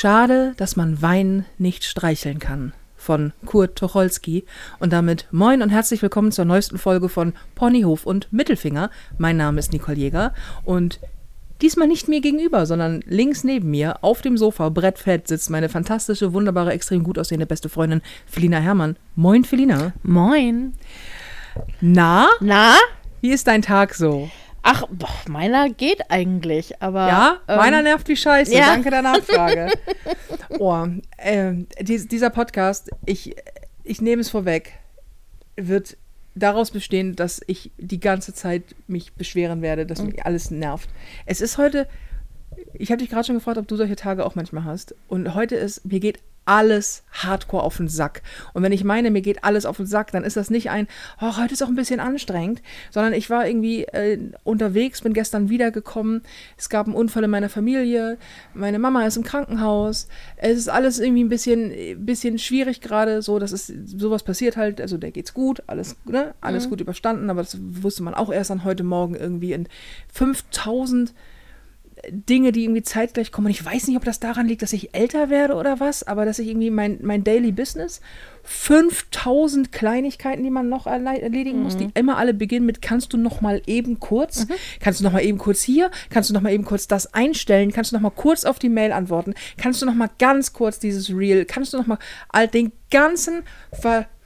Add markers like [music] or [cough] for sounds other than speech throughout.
Schade, dass man Wein nicht streicheln kann. Von Kurt Tucholsky. Und damit moin und herzlich willkommen zur neuesten Folge von Ponyhof und Mittelfinger. Mein Name ist Nicole Jäger und diesmal nicht mir gegenüber, sondern links neben mir auf dem Sofa, brettfett, sitzt meine fantastische, wunderbare, extrem gut aussehende beste Freundin Felina Herrmann. Moin, Felina. Moin. Na? Na? Wie ist dein Tag so? Ach, boah, meiner geht eigentlich, aber. Ja, ähm, meiner nervt wie Scheiße. ja. Danke der Nachfrage. [laughs] oh, äh, dies, dieser Podcast, ich, ich nehme es vorweg, wird daraus bestehen, dass ich die ganze Zeit mich beschweren werde, dass mich alles nervt. Es ist heute, ich habe dich gerade schon gefragt, ob du solche Tage auch manchmal hast. Und heute ist, mir geht alles hardcore auf den Sack. Und wenn ich meine, mir geht alles auf den Sack, dann ist das nicht ein, oh, heute ist auch ein bisschen anstrengend, sondern ich war irgendwie äh, unterwegs, bin gestern wiedergekommen, es gab einen Unfall in meiner Familie, meine Mama ist im Krankenhaus, es ist alles irgendwie ein bisschen, bisschen schwierig gerade, so, dass es sowas passiert halt, also der geht's gut, alles, ne, alles gut überstanden, aber das wusste man auch erst an heute Morgen irgendwie in 5000 Dinge, die irgendwie zeitgleich kommen. Und ich weiß nicht, ob das daran liegt, dass ich älter werde oder was, aber dass ich irgendwie mein, mein Daily Business, 5000 Kleinigkeiten, die man noch erle- erledigen muss, die immer alle beginnen mit, kannst du noch mal eben kurz, kannst du noch mal eben kurz hier, kannst du noch mal eben kurz das einstellen, kannst du noch mal kurz auf die Mail antworten, kannst du noch mal ganz kurz dieses Reel, kannst du noch mal all den ganzen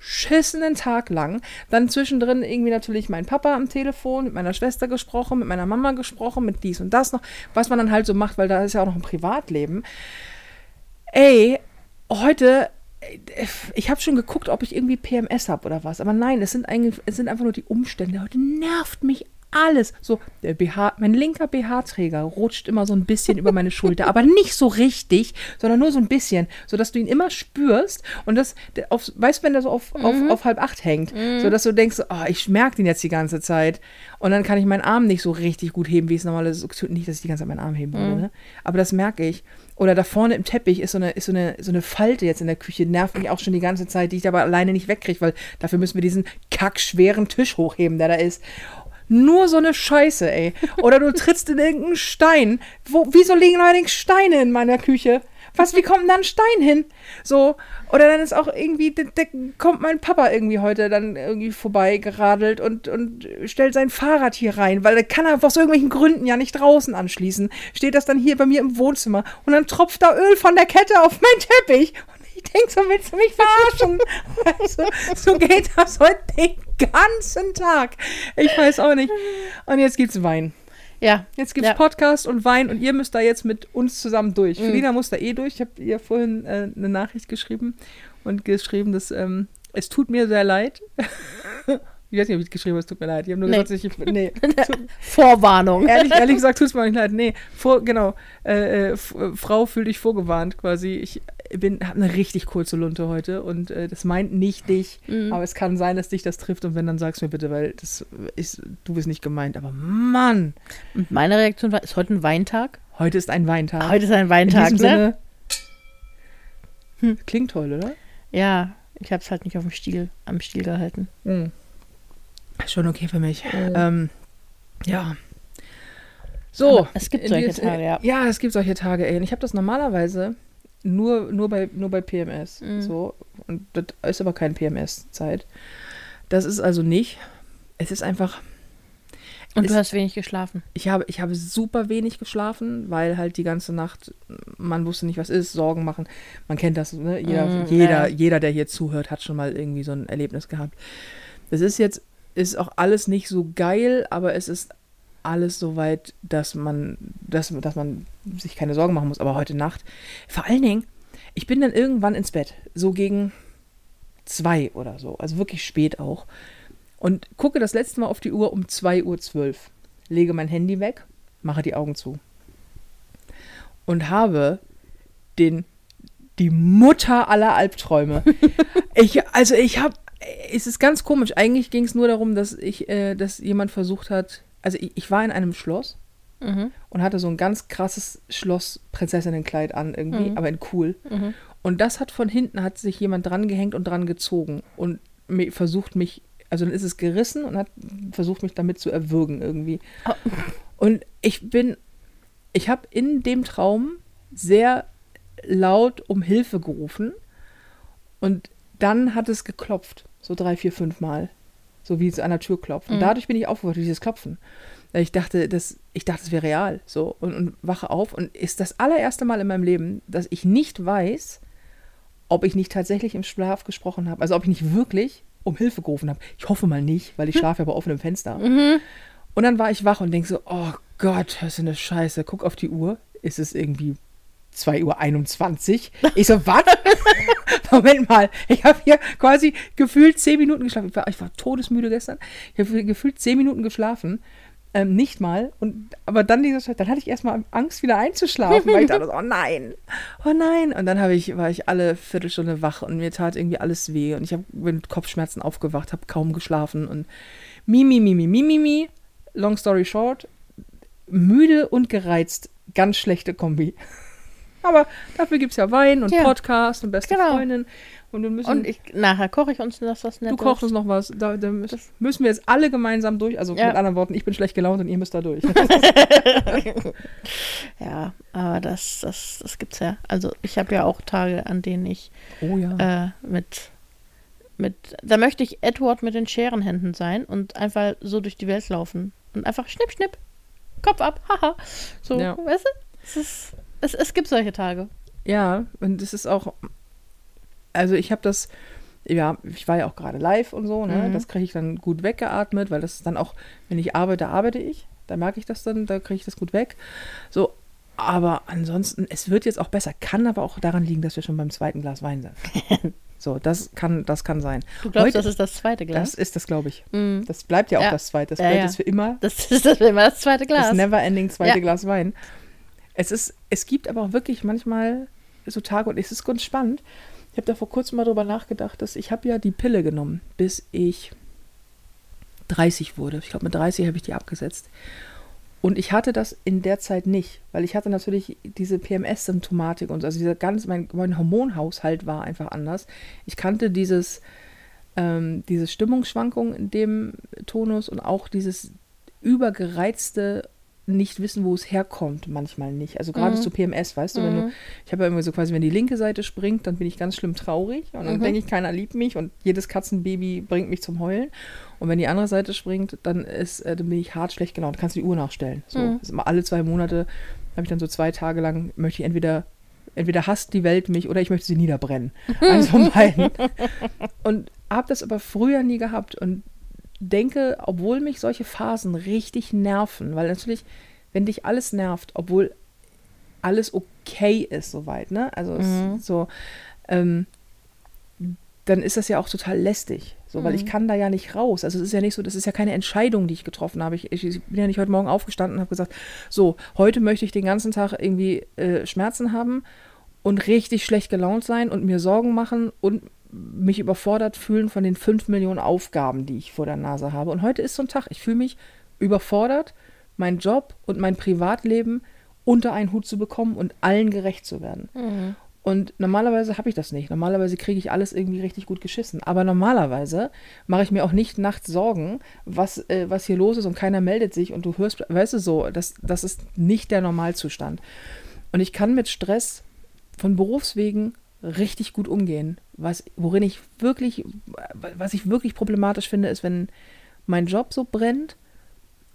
verschissenen Tag lang. Dann zwischendrin irgendwie natürlich mein Papa am Telefon, mit meiner Schwester gesprochen, mit meiner Mama gesprochen, mit dies und das noch, was man dann halt so macht, weil da ist ja auch noch ein Privatleben. Ey, heute, ich habe schon geguckt, ob ich irgendwie PMS habe oder was, aber nein, es sind, eigentlich, es sind einfach nur die Umstände. Heute nervt mich alles. So, der BH, mein linker BH-Träger rutscht immer so ein bisschen über meine Schulter, aber nicht so richtig, sondern nur so ein bisschen, sodass du ihn immer spürst und das, auf, weißt du, wenn der so auf, auf, auf halb acht hängt, so dass du denkst, oh, ich merke den jetzt die ganze Zeit und dann kann ich meinen Arm nicht so richtig gut heben, wie es normalerweise ist. Nicht, dass ich die ganze Zeit meinen Arm heben würde, ne? aber das merke ich. Oder da vorne im Teppich ist so eine, ist so eine, so eine Falte jetzt in der Küche, nervt mich auch schon die ganze Zeit, die ich aber alleine nicht wegkriege, weil dafür müssen wir diesen kackschweren Tisch hochheben, der da ist. Nur so eine Scheiße, ey. Oder du trittst in irgendeinen Stein. Wo, wieso liegen allerdings Steine in meiner Küche? Was, wie kommt denn da ein Stein hin? So, oder dann ist auch irgendwie, da, da kommt mein Papa irgendwie heute dann irgendwie vorbei geradelt und, und stellt sein Fahrrad hier rein, weil er kann er aus irgendwelchen Gründen ja nicht draußen anschließen. Steht das dann hier bei mir im Wohnzimmer und dann tropft da Öl von der Kette auf meinen Teppich. Ich denke so, willst du mich verarschen? Du, so geht das heute den ganzen Tag. Ich weiß auch nicht. Und jetzt gibt's Wein. Ja. Jetzt gibt's ja. Podcast und Wein und ihr müsst da jetzt mit uns zusammen durch. Felina muss da eh durch. Ich habe ihr vorhin äh, eine Nachricht geschrieben und geschrieben, dass ähm, es tut mir sehr leid. [laughs] Ich weiß nicht, ob ich geschrieben habe, es tut mir leid. Ich habe nur Nee. gesagt, ich. Nee. [laughs] Vorwarnung. ehrlich, ehrlich gesagt, tut es mir auch nicht leid. Nee, vor, genau. Äh, äh, äh, Frau, fühl dich vorgewarnt quasi. Ich bin, habe eine richtig kurze Lunte heute und äh, das meint nicht dich, Mhm. aber es kann sein, dass dich das trifft und wenn, dann sag's mir bitte, weil das ist, du bist nicht gemeint. Aber Mann, Und meine Reaktion war, ist heute ein Weintag? heute ist ein Weintag. Heute ist ein In Weintag, diesem ne? Sinne. Klingt toll, oder? Ja, ich habe es halt nicht auf dem Stiel, am Stiel gehalten. Schon okay für mich. Ähm, ja. So. Aber es gibt in solche Tage, ja. Ja, es gibt solche Tage, ey. Und ich habe das normalerweise nur, nur, bei, nur bei PMS. Mhm. So. Und das ist aber keine PMS-Zeit. Das ist also nicht. Es ist einfach. Und Ist- du hast wenig geschlafen. Ich habe, ich habe super wenig geschlafen, weil halt die ganze Nacht, man wusste nicht, was ist, Sorgen machen. Man kennt das, ne? Jeder, Mm, jeder, jeder, der hier zuhört, hat schon mal irgendwie so ein Erlebnis gehabt. Das ist jetzt, ist auch alles nicht so geil, aber es ist alles so weit, dass man, dass, dass man sich keine Sorgen machen muss. Aber heute Nacht, vor allen Dingen, ich bin dann irgendwann ins Bett, so gegen zwei oder so, also wirklich spät auch. Und gucke das letzte Mal auf die Uhr um 2.12 Uhr. Lege mein Handy weg, mache die Augen zu. Und habe den, die Mutter aller Albträume. [laughs] ich, also ich habe, es ist ganz komisch. Eigentlich ging es nur darum, dass ich, äh, dass jemand versucht hat, also ich, ich war in einem Schloss Mhm. und hatte so ein ganz krasses Schloss-Prinzessinnenkleid an irgendwie, Mhm. aber in cool. Mhm. Und das hat von hinten, hat sich jemand dran gehängt und dran gezogen und mi- versucht mich, also dann ist es gerissen und hat versucht mich damit zu erwürgen irgendwie. Oh. Und ich bin, ich habe in dem Traum sehr laut um Hilfe gerufen und dann hat es geklopft, so drei, vier, fünf Mal, so wie es an der Tür klopft. Und Mhm. dadurch bin ich aufgewacht durch dieses Klopfen. Weil ich dachte, das, ich dachte, es wäre real, so und, und wache auf und ist das allererste Mal in meinem Leben, dass ich nicht weiß, ob ich nicht tatsächlich im Schlaf gesprochen habe, also ob ich nicht wirklich um Hilfe gerufen habe. Ich hoffe mal nicht, weil ich schlafe ja bei offenem Fenster. Und dann war ich wach und denke so, oh Gott, was ist das Scheiße? Guck auf die Uhr, ist es irgendwie 2.21 Uhr. Ich so, was? [laughs] Moment mal, ich habe hier quasi gefühlt 10 Minuten geschlafen. Ich war, ich war todesmüde gestern. Ich habe gefühlt 10 Minuten geschlafen. Ähm, nicht mal. Und, aber dann dieser dann hatte ich erstmal Angst, wieder einzuschlafen, weil ich dachte, oh nein, oh nein. Und dann ich, war ich alle Viertelstunde wach und mir tat irgendwie alles weh. Und ich habe mit Kopfschmerzen aufgewacht, habe kaum geschlafen und mi, mi, mi, mi, mi, mi, mi. Long story short, müde und gereizt, ganz schlechte Kombi. Aber dafür gibt es ja Wein und Ja. Podcast und beste Genau. Freundin. Und wir müssen, Und ich, nachher koche ich uns das was du Nettes. kochst uns noch was. Da, da müssen, müssen wir jetzt alle gemeinsam durch. Also Ja. mit anderen Worten, ich bin schlecht gelaunt und ihr müsst da durch. [laughs] [laughs] Ja, aber das, das, das gibt's ja. Also ich habe ja auch Tage, an denen ich oh ja. äh, mit, mit, da möchte ich Edward mit den Scherenhänden sein und einfach so durch die Welt laufen und einfach schnipp, schnipp, Kopf ab, haha. So, Ja. weißt du? Es, ist, es, es gibt solche Tage. Ja, und es ist auch, also ich habe das, ja, ich war ja auch gerade live und so, ne? Mhm. Das kriege ich dann gut weggeatmet, weil das ist dann auch, wenn ich arbeite, arbeite ich. Da merke ich das dann, da kriege ich das gut weg. So, aber ansonsten, es wird jetzt auch besser. Kann aber auch daran liegen, dass wir schon beim zweiten Glas Wein sind. [laughs] so, das kann, das kann sein. Du glaubst, Heute- das ist das zweite Glas? Das ist das, glaube ich. Mhm. Das bleibt ja auch Ja. das zweite. Das Ja, bleibt ja. jetzt für immer Das ist das immer das zweite Glas. das never-ending zweite Ja. Glas Wein. Es ist, es gibt aber auch wirklich manchmal so Tage und es ist ganz spannend. Ich habe da vor kurzem mal drüber nachgedacht, dass ich habe ja die Pille genommen, bis ich 30 wurde. Ich glaube, mit 30 habe ich die abgesetzt. Und ich hatte das in der Zeit nicht, weil ich hatte natürlich diese PMS-Symptomatik und so. Also dieser ganz, mein, mein Hormonhaushalt war einfach anders. Ich kannte dieses, ähm, diese Stimmungsschwankung in dem Tonus und auch dieses übergereizte nicht wissen, wo es herkommt, manchmal nicht. Also gerade Mhm. zu PMS, weißt du, wenn du, Mhm. ich habe ja immer so quasi, wenn die linke Seite springt, dann bin ich ganz schlimm traurig und dann Mhm. denke ich, keiner liebt mich und jedes Katzenbaby bringt mich zum Heulen. Und wenn die andere Seite springt, dann ist, äh, dann bin ich hart schlecht gelaunt. Kannst du die Uhr nachstellen. So, Mhm. immer alle zwei Monate habe ich dann so zwei Tage lang möchte ich entweder entweder hasst die Welt mich oder ich möchte sie niederbrennen. [laughs] Eins von beiden. Und habe das aber früher nie gehabt und denke, obwohl mich solche Phasen richtig nerven, weil natürlich, wenn dich alles nervt, obwohl alles okay ist soweit, ne? Also Mhm. so, ähm, dann ist das ja auch total lästig. So, weil ich Mhm. kann da ja nicht raus. Also es ist ja nicht so, das ist ja keine Entscheidung, die ich getroffen habe. Ich, ich, ich bin ja nicht heute Morgen aufgestanden und habe gesagt, so, heute möchte ich den ganzen Tag irgendwie äh, Schmerzen haben und richtig schlecht gelaunt sein und mir Sorgen machen und mich überfordert fühlen von den fünf Millionen Aufgaben, die ich vor der Nase habe. Und heute ist so ein Tag, ich fühle mich überfordert, meinen Job und mein Privatleben unter einen Hut zu bekommen und allen gerecht zu werden. Mhm. Und normalerweise habe ich das nicht. Normalerweise kriege ich alles irgendwie richtig gut geschissen. Aber normalerweise mache ich mir auch nicht nachts Sorgen, was, äh, was hier los ist und keiner meldet sich und du hörst, weißt du so, das, das ist nicht der Normalzustand. Und ich kann mit Stress von Berufswegen richtig gut umgehen. Was, worin ich wirklich, was ich wirklich problematisch finde, ist, wenn mein Job so brennt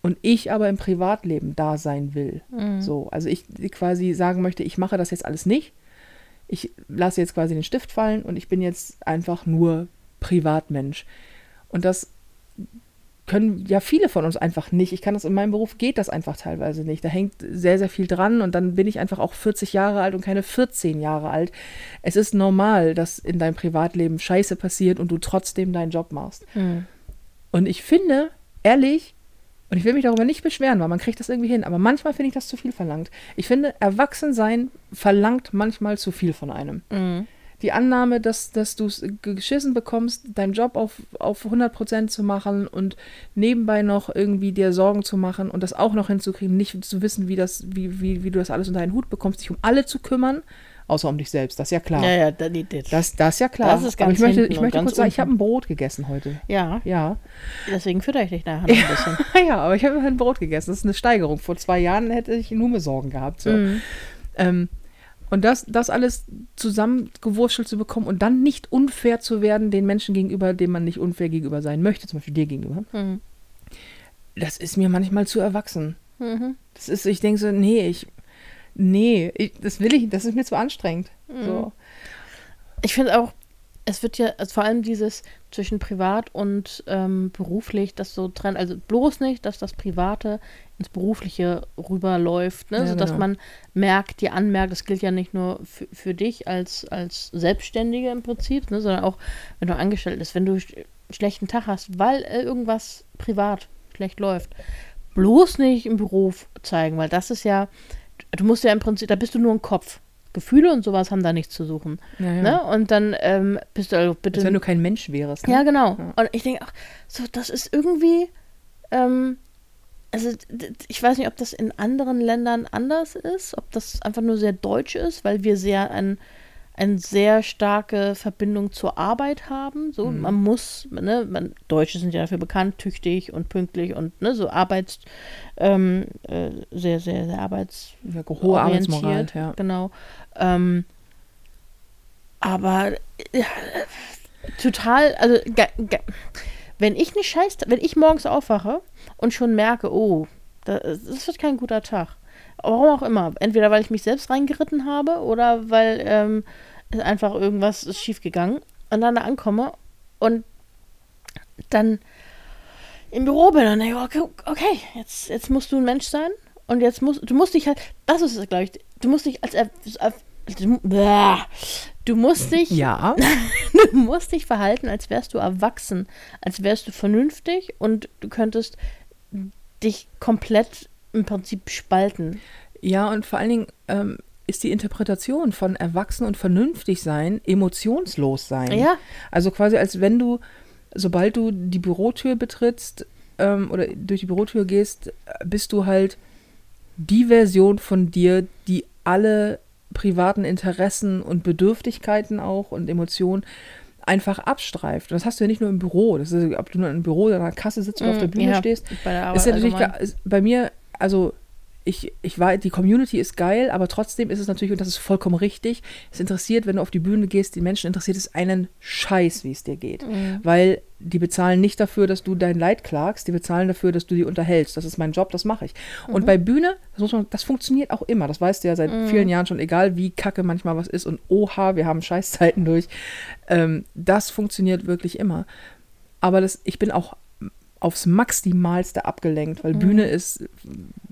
und ich aber im Privatleben da sein will. Mhm. So, also ich quasi sagen möchte, ich mache das jetzt alles nicht. Ich lasse jetzt quasi den Stift fallen und ich bin jetzt einfach nur Privatmensch. Und das können ja viele von uns einfach nicht. Ich kann das in meinem Beruf geht das einfach teilweise nicht. Da hängt sehr, sehr viel dran und dann bin ich einfach auch 40 Jahre alt und keine 14 Jahre alt. Es ist normal, dass in deinem Privatleben Scheiße passiert und du trotzdem deinen Job machst. Mhm. Und ich finde, ehrlich, und ich will mich darüber nicht beschweren, weil man kriegt das irgendwie hin, aber manchmal finde ich das zu viel verlangt. Ich finde, Erwachsensein verlangt manchmal zu viel von einem. Mhm. Die Annahme, dass, dass du es geschissen bekommst, deinen Job auf, auf 100% zu machen und nebenbei noch irgendwie dir Sorgen zu machen und das auch noch hinzukriegen, nicht zu wissen, wie, das, wie, wie, wie du das alles unter einen Hut bekommst, dich um alle zu kümmern, außer um dich selbst, das ist ja klar. Ja, ja, da, die, die, Das, das ist ja klar. Das ist Aber ganz ich möchte, ich möchte kurz sagen, ich habe ein Brot gegessen heute. ja, Ja. deswegen fütter ich dich nachher noch ein bisschen. [laughs] ja, aber ich habe ein Brot gegessen. Das ist eine Steigerung. Vor zwei Jahren hätte ich nur mehr Sorgen gehabt. So. Mhm. Ähm, Und das, das alles zusammengewurschtelt zu bekommen und dann nicht unfair zu werden den Menschen gegenüber, dem man nicht unfair gegenüber sein möchte, zum Beispiel dir gegenüber, Mhm. das ist mir manchmal zu erwachsen. Mhm. Das ist, ich denke so, nee, ich, nee, ich, das will ich, das ist mir zu anstrengend. So. Ich finde auch, es wird ja, also vor allem dieses zwischen privat und ähm, beruflich, das so trennt, also bloß nicht, dass das Private ins Berufliche rüberläuft, ne? Ja, sodass genau. man merkt, dir anmerkt, das gilt ja nicht nur für, für dich als, als Selbstständige im Prinzip, ne? sondern auch, wenn du angestellt bist, wenn du sch schlechten Tag hast, weil äh, irgendwas privat schlecht läuft, bloß nicht im Beruf zeigen, weil das ist ja, du musst ja im Prinzip, da bist du nur ein Kopf. Gefühle und sowas haben da nichts zu suchen. Ja, ja. Ne? Und dann ähm, bist du also bitte. Als wenn du kein Mensch wärst. Ne? ja, genau. Ja. Und ich denke auch, so, das ist irgendwie. Ähm, also, ich weiß nicht, ob das in anderen Ländern anders ist, ob das einfach nur sehr deutsch ist, weil wir sehr ein, eine sehr starke Verbindung zur Arbeit haben. So, Mhm. man muss, ne, man, Deutsche sind ja dafür bekannt, tüchtig und pünktlich und ne, so arbeits, ähm, äh, sehr, sehr, sehr arbeits Ja, hohe Arbeitsmoral, ja. Genau. Ähm, aber ja, total, also wenn ich nicht scheiß, wenn ich morgens aufwache und schon merke, oh, das, das wird kein guter Tag. Warum auch immer. Entweder weil ich mich selbst reingeritten habe oder weil ähm, einfach irgendwas ist schiefgegangen und dann da ankomme und dann im Büro bin und denke, okay, okay jetzt, jetzt musst du ein Mensch sein und jetzt musst du musst dich halt, das ist es, glaube ich, du musst dich als, er- als du, bäh, du musst dich, Ja. [laughs] du musst dich verhalten, als wärst du erwachsen, als wärst du vernünftig und du könntest dich komplett im Prinzip spalten. Ja, und vor allen Dingen ähm, ist die Interpretation von erwachsen und vernünftig sein emotionslos sein. Ja. Also quasi als wenn du, sobald du die Bürotür betrittst ähm, oder durch die Bürotür gehst, bist du halt die Version von dir, die alle privaten Interessen und Bedürftigkeiten auch und Emotionen einfach abstreift. Und das hast du ja nicht nur im Büro. Das ist, ob du nur im Büro oder an der Kasse sitzt oder auf der Bühne Ja, stehst. Bei der Arbeit Ist ja natürlich bei mir, also ich, ich war, die Community ist geil, aber trotzdem ist es natürlich, und das ist vollkommen richtig, es interessiert, wenn du auf die Bühne gehst, die Menschen interessiert es einen Scheiß, wie es dir geht. Mhm. Weil die bezahlen nicht dafür, dass du dein Leid klagst, die bezahlen dafür, dass du die unterhältst. Das ist mein Job, das mache ich. Und bei Bühne, das, muss man, das funktioniert auch immer. Das weißt du ja seit vielen Jahren schon, egal wie kacke manchmal was ist und oha, wir haben Scheißzeiten durch. Ähm, das funktioniert wirklich immer. Aber das, ich bin auch aufs Maximalste abgelenkt, weil Bühne ist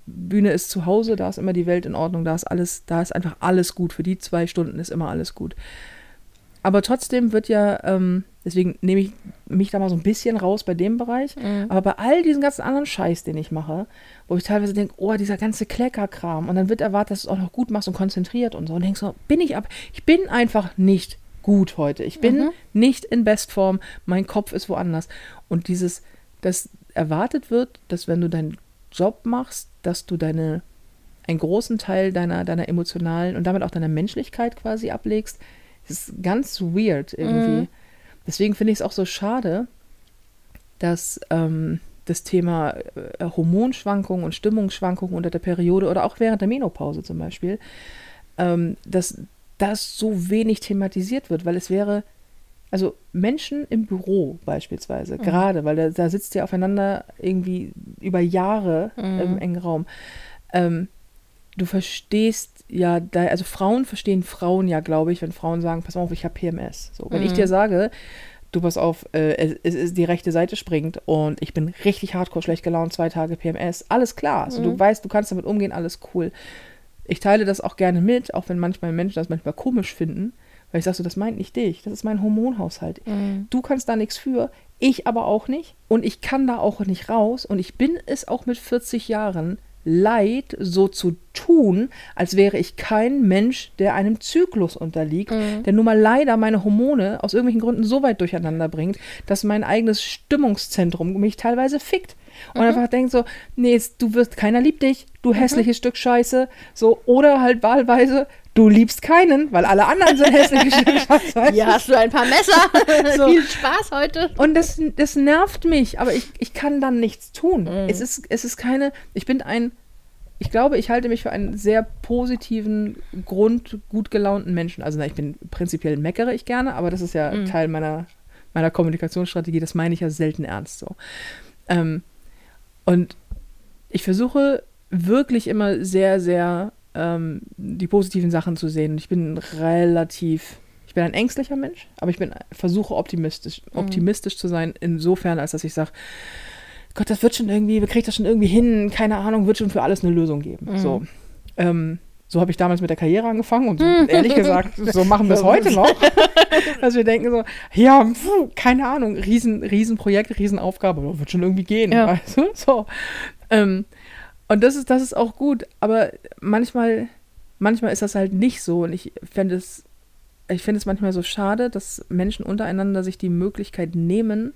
Bühne ist zu Hause, da ist immer die Welt in Ordnung, da ist alles, da ist einfach alles gut. Für die zwei Stunden ist immer alles gut. Aber trotzdem wird ja, ähm, deswegen nehme ich mich da mal so ein bisschen raus bei dem Bereich. Mhm. Aber bei all diesen ganzen anderen Scheiß, den ich mache, wo ich teilweise denke, oh, dieser ganze Kleckerkram. Und dann wird erwartet, dass du es auch noch gut machst und konzentriert und so. Und denkst so, bin ich ab. Ich bin einfach nicht gut heute. Ich bin Mhm. nicht in Bestform. Mein Kopf ist woanders. Und dieses, dass erwartet wird, dass wenn du deinen Job machst, dass du deine einen großen Teil deiner, deiner emotionalen und damit auch deiner Menschlichkeit quasi ablegst, ist ganz weird irgendwie. Mhm. Deswegen finde ich es auch so schade, dass ähm, das Thema äh, Hormonschwankungen und Stimmungsschwankungen unter der Periode oder auch während der Menopause zum Beispiel, ähm, dass das so wenig thematisiert wird, weil es wäre, also Menschen im Büro beispielsweise, gerade, weil da, da sitzt ihr aufeinander irgendwie über Jahre im engen Raum. Ähm, du verstehst ja, da, also Frauen verstehen Frauen ja, glaube ich, wenn Frauen sagen, pass mal auf, ich habe PMS. So, wenn ich dir sage, du pass auf, äh, es, es ist die rechte Seite springt und ich bin richtig hardcore schlecht gelaunt, zwei Tage PMS, alles klar. Also du weißt, du kannst damit umgehen, alles cool. Ich teile das auch gerne mit, auch wenn manchmal Menschen das manchmal komisch finden, weil ich sage so, das meint nicht dich, das ist mein Hormonhaushalt. Du kannst da nichts für, ich aber auch nicht. Und ich kann da auch nicht raus. Und ich bin es auch mit 40 Jahren leid, so zu tun, als wäre ich kein Mensch, der einem Zyklus unterliegt, der nun mal leider meine Hormone aus irgendwelchen Gründen so weit durcheinander bringt, dass mein eigenes Stimmungszentrum mich teilweise fickt. Und einfach denkt so, nee, du wirst, keiner liebt dich, du hässliches Stück Scheiße, so, oder halt wahlweise, du liebst keinen, weil alle anderen sind hässliche Stück [laughs] Scheiße. Hier hast du ein paar Messer. [laughs] So. Viel Spaß heute. Und das, das nervt mich, aber ich, ich kann dann nichts tun. Es, ist, es ist keine, ich bin ein ich glaube, ich halte mich für einen sehr positiven, grund gut gelaunten Menschen. Also na, ich bin prinzipiell meckere ich gerne, aber das ist ja Mhm. Teil meiner, meiner Kommunikationsstrategie. Das meine ich ja selten ernst so. Ähm, und ich versuche wirklich immer sehr, sehr ähm, die positiven Sachen zu sehen. Und ich bin relativ, ich bin ein ängstlicher Mensch, aber ich bin, versuche optimistisch, Mhm. optimistisch zu sein, insofern, als dass ich sage, Gott, das wird schon irgendwie, wir kriegen das schon irgendwie hin, keine Ahnung, wird schon für alles eine Lösung geben. Mhm. So. Ähm, so habe ich damals mit der Karriere angefangen und so, ehrlich gesagt, so machen wir es [laughs] heute noch. Dass wir denken so, ja, pfuh, keine Ahnung, riesen, riesen Projekt, wird schon irgendwie gehen. Ja. Weißt du? So. Ähm, und das ist, das ist auch gut, aber manchmal, manchmal ist das halt nicht so. Und ich fände es, ich finde es manchmal so schade, dass Menschen untereinander sich die Möglichkeit nehmen,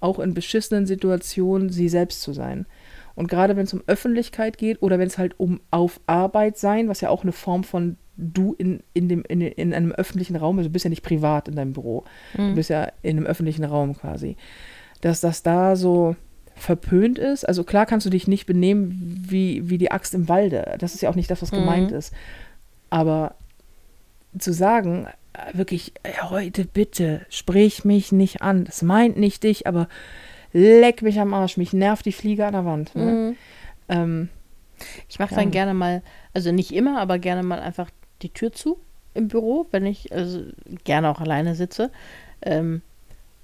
auch in beschissenen Situationen sie selbst zu sein. Und gerade wenn es um Öffentlichkeit geht oder wenn es halt um auf Arbeit sein, was ja auch eine Form von du in, in, dem, in, in einem öffentlichen Raum, also du bist ja nicht privat in deinem Büro, du Mhm. bist ja in einem öffentlichen Raum quasi, dass das da so verpönt ist. Also klar kannst du dich nicht benehmen wie, wie die Axt im Walde. Das ist ja auch nicht das, was Mhm. gemeint ist. Aber zu sagen, äh, wirklich, äh, heute bitte, sprich mich nicht an. Das meint nicht dich, aber leck mich am Arsch. Mich nervt die Fliege an der Wand. Ne? Mhm. Ähm, Ich mache Ja. dann gerne mal, also nicht immer, aber gerne mal einfach die Tür zu im Büro, wenn ich also gerne auch alleine sitze. Ähm,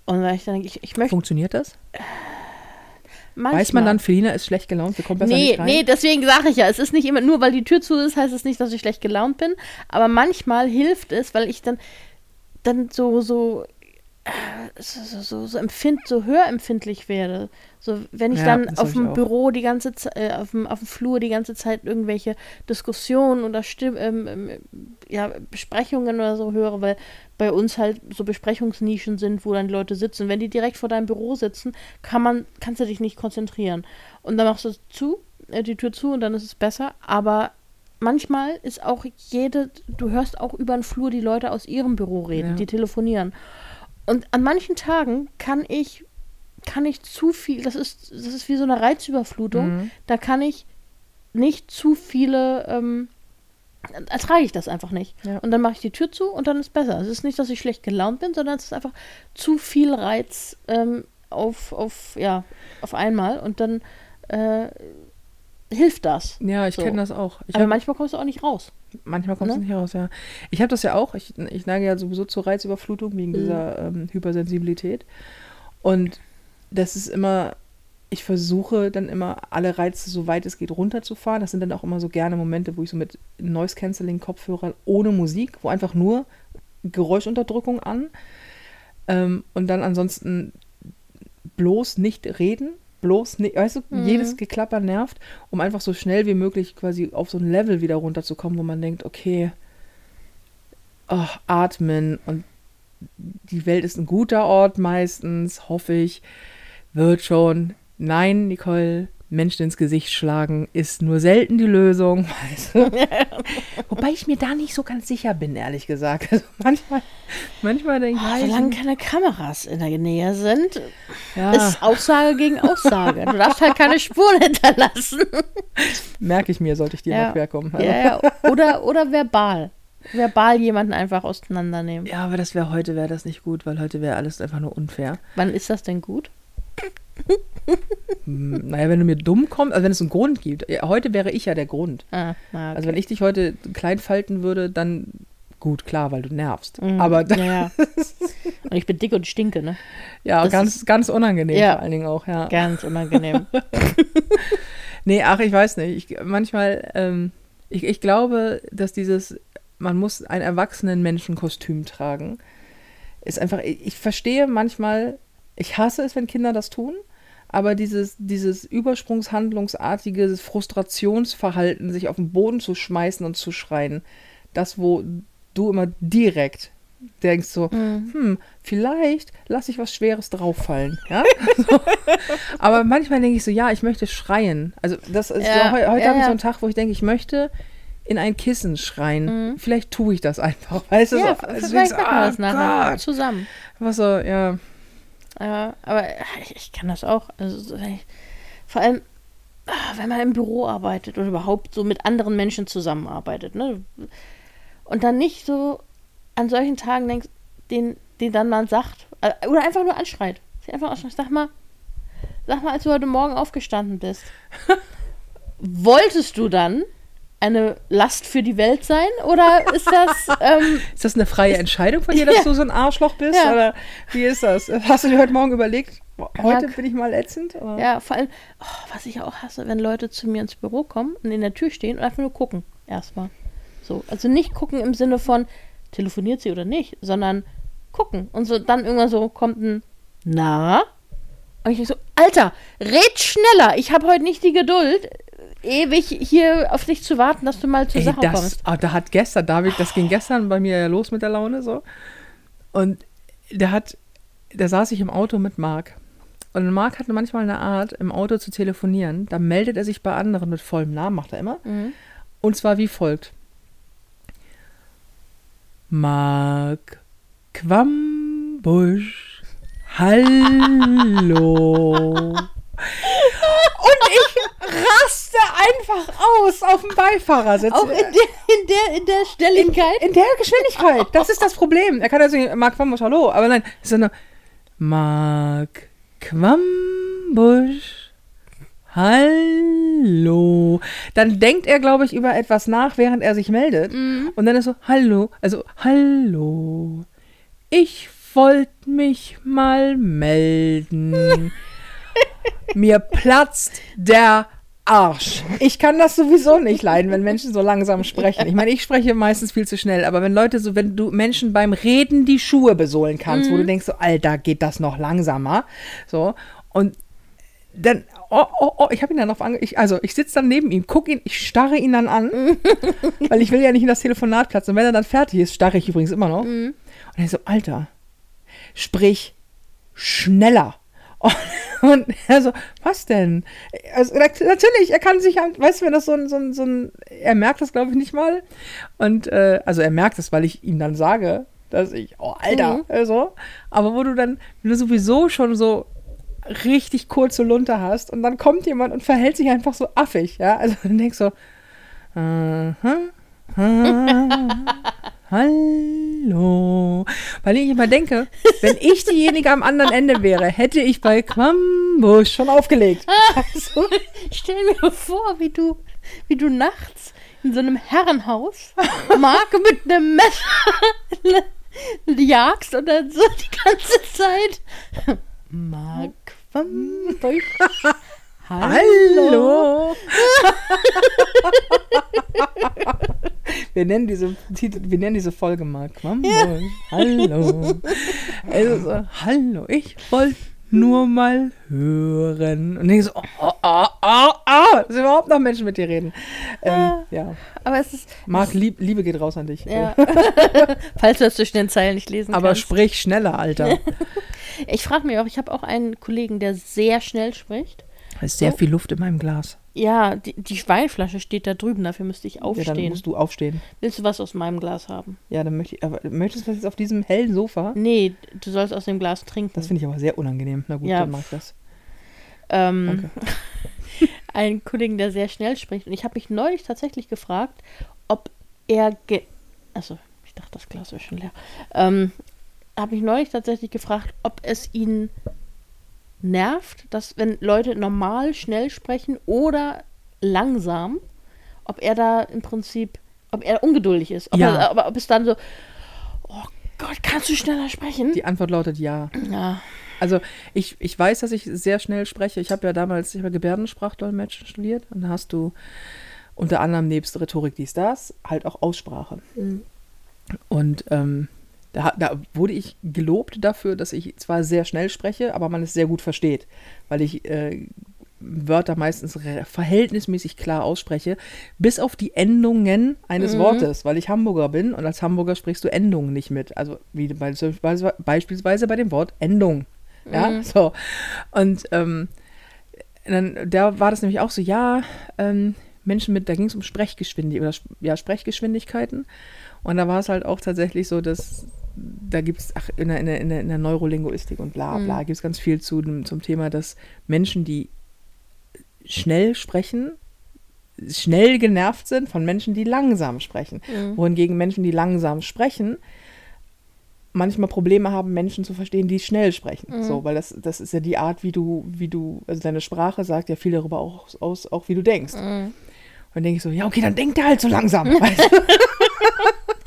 und weil ich dann denke, ich, ich möchte funktioniert das? Manchmal. Weiß man dann, Felina ist schlecht gelaunt, sie kommt besser Nee, nicht rein? nee, deswegen sage ich ja, es ist nicht immer, nur weil die Tür zu ist, heißt es nicht, dass ich schlecht gelaunt bin. Aber manchmal hilft es, weil ich dann, dann so, so, so, so, so, so, empfind, so hörempfindlich werde. So, wenn ich Ja, dann auf dem. Büro die ganze Zeit, äh, auf, dem, auf dem Flur die ganze Zeit irgendwelche Diskussionen oder Stimm ähm, ähm, ja, Besprechungen oder so höre, weil bei uns halt so Besprechungsnischen sind, wo dann Leute sitzen. Wenn die direkt vor deinem Büro sitzen, kann man, kannst du dich nicht konzentrieren. Und dann machst du zu, äh, die Tür zu und dann ist es besser. Aber manchmal ist auch jede, du hörst auch über den Flur die Leute aus ihrem Büro reden, Ja. die telefonieren. Und an manchen Tagen kann ich, kann ich zu viel, das ist, das ist wie so eine Reizüberflutung, Mhm. da kann ich nicht zu viele, ähm, ertrage ich das einfach nicht. Ja. Und dann mache ich die Tür zu und dann ist besser. Es ist nicht, dass ich schlecht gelaunt bin, sondern es ist einfach zu viel Reiz ähm, auf, auf, ja, auf einmal und dann äh, hilft das. Ja, ich So. kenne das auch. Ich Aber hab, manchmal kommst du auch nicht raus. manchmal kommt es ne? nicht raus, ja. Ich habe das ja auch. Ich, ich neige ja sowieso zur Reizüberflutung wegen Mhm. dieser ähm, Hypersensibilität. Und das ist immer, ich versuche dann immer alle Reize, soweit es geht, runterzufahren. Das sind dann auch immer so gerne Momente, wo ich so mit Noise-Canceling-Kopfhörern ohne Musik, wo einfach nur Geräuschunterdrückung an. Ähm, und dann ansonsten bloß nicht reden, bloß nicht, weißt du, Mhm. jedes Geklapper nervt, um einfach so schnell wie möglich quasi auf so ein Level wieder runterzukommen, wo man denkt, okay, oh, atmen und die Welt ist ein guter Ort meistens, hoffe ich, wird schon. Nein, Nicole, Menschen ins Gesicht schlagen ist nur selten die Lösung. [laughs] Wobei ich mir da nicht so ganz sicher bin, ehrlich gesagt. Also manchmal, manchmal denke ich, Ah, solange keine Kameras in der Nähe sind, ja, ist Aussage gegen Aussage. Du darfst halt keine Spuren hinterlassen. merke ich mir, sollte ich dir Ja. mal querkommen. Also, Ja, ja. Oder, oder verbal. Verbal jemanden einfach auseinandernehmen. Ja, aber das wäre heute wäre das nicht gut, weil heute wäre alles einfach nur unfair. Wann ist das denn gut? [laughs] Naja, wenn du mir dumm kommst, also wenn es einen Grund gibt. Heute wäre ich ja der Grund. Ah, na, okay. Also wenn ich dich heute klein falten würde, dann gut, klar, weil du nervst. Mhm. Aber ja, ja. [laughs] Und ich bin dick und stinke, ne? ja, das ganz, ganz unangenehm Ja. vor allen Dingen auch, ja. Ganz unangenehm. [laughs] Nee, ach, ich weiß nicht. Ich, manchmal, ähm, ich, ich glaube, dass dieses, man muss ein erwachsenen Menschenkostüm tragen, ist einfach, ich, ich verstehe manchmal, ich hasse es, wenn Kinder das tun, aber dieses, dieses übersprungshandlungsartige Frustrationsverhalten, sich auf den Boden zu schmeißen und zu schreien, das, wo du immer direkt denkst so, Mhm. hm, vielleicht lasse ich was Schweres drauffallen, ja? [laughs] so. Aber manchmal denke ich so, ja, ich möchte schreien. Also das ist Ja, so, heu- heute ja, habe ich so einen Tag, wo ich denke, ich möchte in ein Kissen schreien. Mhm. Vielleicht tue ich das [laughs] einfach, weißt du? ja, so, also vielleicht so, machen wir ah, das nachher Gott. zusammen. Was so, ja. Ja, aber ich, ich kann das auch. Also, so, ich- vor allem, ah, wenn man im Büro arbeitet oder überhaupt so mit anderen Menschen zusammenarbeitet, ne? Und dann nicht so an solchen Tagen denkst, den, den dann man sagt, äh, oder einfach nur anschreit. Sie einfach anschreit, sag mal, sag mal, als du heute Morgen aufgestanden bist, [laughs] wolltest du dann eine Last für die Welt sein? Oder ist das. [laughs] Ähm, ist das eine freie Entscheidung von dir, dass [laughs] Ja. du so ein Arschloch bist? Ja. Oder wie ist das? Hast du dir heute Morgen überlegt, heute Ja. bin ich mal ätzend? Oder? ja, vor allem, oh, was ich auch hasse, wenn Leute zu mir ins Büro kommen und in der Tür stehen und einfach nur gucken. Erstmal. So. Also nicht gucken im Sinne von, telefoniert sie oder nicht, sondern gucken. Und so dann irgendwann so kommt ein Na? Und ich so, Alter, red schneller. Ich habe heute nicht die Geduld, ewig hier auf dich zu warten, dass du mal zur Ey, Sache das, kommst. ah, da hat gestern, David, das ging gestern bei mir ja los mit der Laune so. Und der hat, da saß ich im Auto mit Marc. Und Marc hat manchmal eine Art, im Auto zu telefonieren. Da meldet er sich bei anderen mit vollem Namen, macht er immer. Mhm. Und zwar wie folgt. Marc Quambusch. Hallo. Und ich raste einfach aus auf dem Beifahrersitz. Auch in der, in der, in der Stelligkeit. In der Geschwindigkeit. Das ist das Problem. Er kann also nicht, Mark Quambusch, hallo. Aber nein, sondern Mark Quambusch, hallo. Dann denkt er, glaube ich, über etwas nach, während er sich meldet. Und dann ist so, hallo. Also, hallo. Ich wollte mich mal melden. [laughs] Mir platzt der Arsch. Ich kann das sowieso nicht leiden, wenn Menschen so langsam sprechen. Ich meine, ich spreche meistens viel zu schnell, aber wenn Leute so, wenn du Menschen beim Reden die Schuhe besohlen kannst, wo du denkst so, Alter, geht das noch langsamer? So. Und dann, oh, oh, oh, ich habe ihn dann auf ange ich, also ich sitze dann neben ihm, gucke ihn, ich starre ihn dann an, [laughs] weil ich will ja nicht in das Telefonat platzen. Und wenn er dann fertig ist, starre ich übrigens immer noch. Und er so, Alter, sprich schneller. Und, [laughs] und er so, was denn? Also, nat- natürlich, er kann sich, halt- weißt du, wenn das so ein, so ein, so ein er merkt das, glaube ich, nicht mal. Und, äh, also er merkt es, weil ich ihm dann sage, dass ich, oh, Alter, Mhm. also. Aber wo du dann, wenn du sowieso schon so richtig kurze Lunte hast und dann kommt jemand und verhält sich einfach so affig, ja, also dann denkst du, aha, [laughs] aha, hallo, weil ich immer denke, wenn ich diejenige am anderen Ende wäre, hätte ich bei Quambusch schon aufgelegt. Also, [laughs] stell mir vor, wie du, wie du nachts in so einem Herrenhaus Mark mit einem Messer [laughs] jagst und dann so die ganze Zeit [laughs] Mark von Busch. hallo. [laughs] Wir nennen diese Titel, wir nennen diese Folge mal Quambusch. Hallo. Also so, hallo, ich wollte nur mal hören. Und ich so, oh, oh, oh, oh, oh, dass überhaupt noch Menschen mit dir reden. Ähm, ja. Aber es ist, Marc, lieb, Liebe geht raus an dich. ja. [laughs] falls du das zwischen den Zeilen nicht lesen Aber kannst. sprich schneller, Alter. [laughs] Ich frage mich auch, ich habe auch einen Kollegen, der sehr schnell spricht. Da ist sehr viel Luft in meinem Glas. Ja, die, die Weinflasche steht da drüben, dafür müsste ich Ja, aufstehen. dann musst du aufstehen. Willst du was aus meinem Glas haben? Ja, dann möchte ich, aber möchtest du das jetzt auf diesem hellen Sofa? Nee, du sollst aus dem Glas trinken. Das finde ich aber sehr unangenehm. Na gut, Ja. dann mach ich das. ähm, [laughs] einen Kollegen, der sehr schnell spricht. Und ich habe mich neulich tatsächlich gefragt, ob er. Ge also, ich dachte, das Glas ist schon leer. Ähm, habe mich neulich tatsächlich gefragt, ob es ihn nervt, dass wenn Leute normal schnell sprechen oder langsam, ob er da im Prinzip, ob er ungeduldig ist. Ob, Ja. er, aber ob es dann so, oh Gott, kannst du schneller sprechen? Die Antwort lautet ja. ja. Also ich, ich weiß, dass ich sehr schnell spreche. Ich habe ja damals ich habe Gebärdensprachdolmetschen studiert und da hast du unter anderem nebst Rhetorik dies, das, halt auch Aussprache. Und ähm, da, da wurde ich gelobt dafür, dass ich zwar sehr schnell spreche, aber man es sehr gut versteht, weil ich äh, Wörter meistens verhältnismäßig klar ausspreche, bis auf die Endungen eines Wortes, weil ich Hamburger bin und als Hamburger sprichst du Endungen nicht mit. Also wie bei, beispielsweise bei dem Wort Endung. Ja, so. Und ähm, dann, da war das nämlich auch so, ja, ähm, Menschen mit, da ging es um Sprechgeschwindigkeit oder ja, Sprechgeschwindigkeiten. Und da war es halt auch tatsächlich so, dass da gibt es, ach, in der, in, der, in der- in der Neurolinguistik und bla bla, gibt es ganz viel zu, zum Thema, dass Menschen, die schnell sprechen, schnell genervt sind von Menschen, die langsam sprechen. Mhm. Wohingegen Menschen, die langsam sprechen, manchmal Probleme haben, Menschen zu verstehen, die schnell sprechen. Mhm. So, weil das, das ist ja die Art, wie du, wie du, also deine Sprache sagt ja viel darüber auch, aus, auch wie du denkst. Mhm. Und dann denke ich so, ja, okay, dann denkt er halt so langsam. [laughs] [laughs]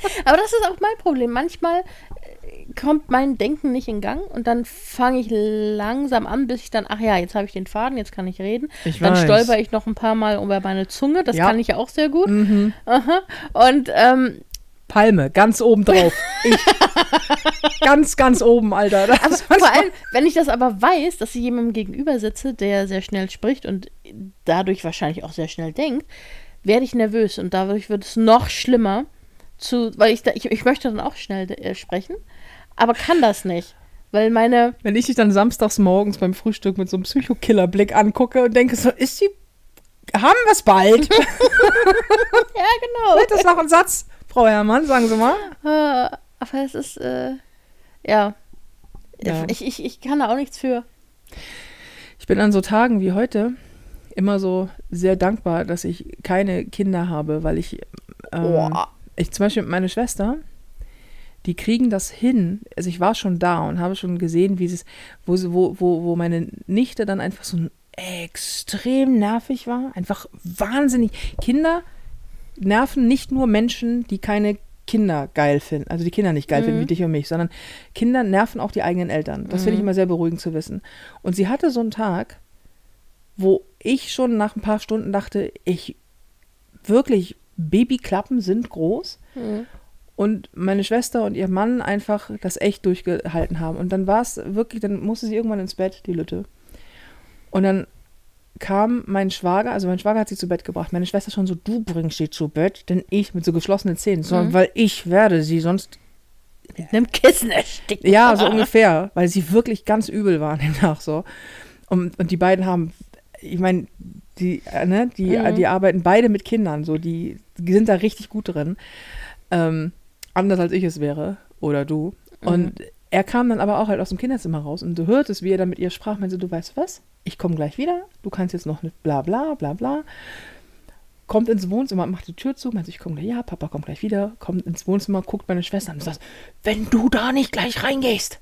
[laughs] Aber das ist auch mein Problem. Manchmal äh, kommt mein Denken nicht in Gang und dann fange ich langsam an, bis ich dann, ach ja, jetzt habe ich den Faden, jetzt kann ich reden. Ich dann weiß. stolper ich noch ein paar Mal über meine Zunge, das Ja. kann ich ja auch sehr gut. mhm. Und ähm, Palme, ganz oben drauf. [laughs] Ganz, ganz oben, Alter. Vor allem, wenn ich das aber weiß, dass ich jemandem gegenüber sitze, der sehr schnell spricht und dadurch wahrscheinlich auch sehr schnell denkt, werde ich nervös und dadurch wird es noch schlimmer zu, weil ich, da, ich, ich möchte dann auch schnell äh, sprechen, aber kann das nicht, weil meine, Wenn ich dich dann samstags morgens beim Frühstück mit so einem Psychokiller-Blick angucke und denke so, ist sie, haben wir es bald? [laughs] ja genau, Wird das noch ein Satz? Frau Herrmann, sagen Sie mal. Äh, aber es ist, äh, ja, Ja. Ich, ich, ich kann da auch nichts für. Ich bin an so Tagen wie heute immer so sehr dankbar, dass ich keine Kinder habe, weil ich, ähm, Boah. Ich zum Beispiel meine Schwester, die kriegen das hin. Also ich war schon da und habe schon gesehen, wie es, wo, wo, wo, wo meine Nichte dann einfach so extrem nervig war. Einfach wahnsinnig. Kinder nerven nicht nur Menschen, die keine Kinder geil finden, also die Kinder nicht geil finden wie dich und mich, sondern Kinder nerven auch die eigenen Eltern. Das finde ich immer sehr beruhigend zu wissen. Und sie hatte so einen Tag, wo ich schon nach ein paar Stunden dachte, ich wirklich, Babyklappen sind groß. Und meine Schwester und ihr Mann einfach das echt durchgehalten haben. Und dann war es wirklich, dann musste sie irgendwann ins Bett, die Lütte. Und dann kam mein Schwager, also mein Schwager hat sie zu Bett gebracht. Meine Schwester schon so, du bringst sie zu Bett, denn ich mit so geschlossenen Zähnen, so, weil ich werde sie sonst Mit einem Kissen ersticken. ja, so [laughs] ungefähr, weil sie wirklich ganz übel waren [laughs] demnach so. Und, und die beiden haben, ich meine, die, äh, ne, die, Mhm. die arbeiten beide mit Kindern, so, die, die sind da richtig gut drin. Ähm, anders als ich es wäre oder du. Und er kam dann aber auch halt aus dem Kinderzimmer raus und du hörtest, wie er dann mit ihr sprach, meinte, du weißt was, ich komme gleich wieder, du kannst jetzt noch eine bla bla bla bla. Kommt ins Wohnzimmer, macht die Tür zu, meint, ich komme gleich, ja, Papa kommt gleich wieder, kommt ins Wohnzimmer, guckt meine Schwester an und sagt, wenn du da nicht gleich reingehst,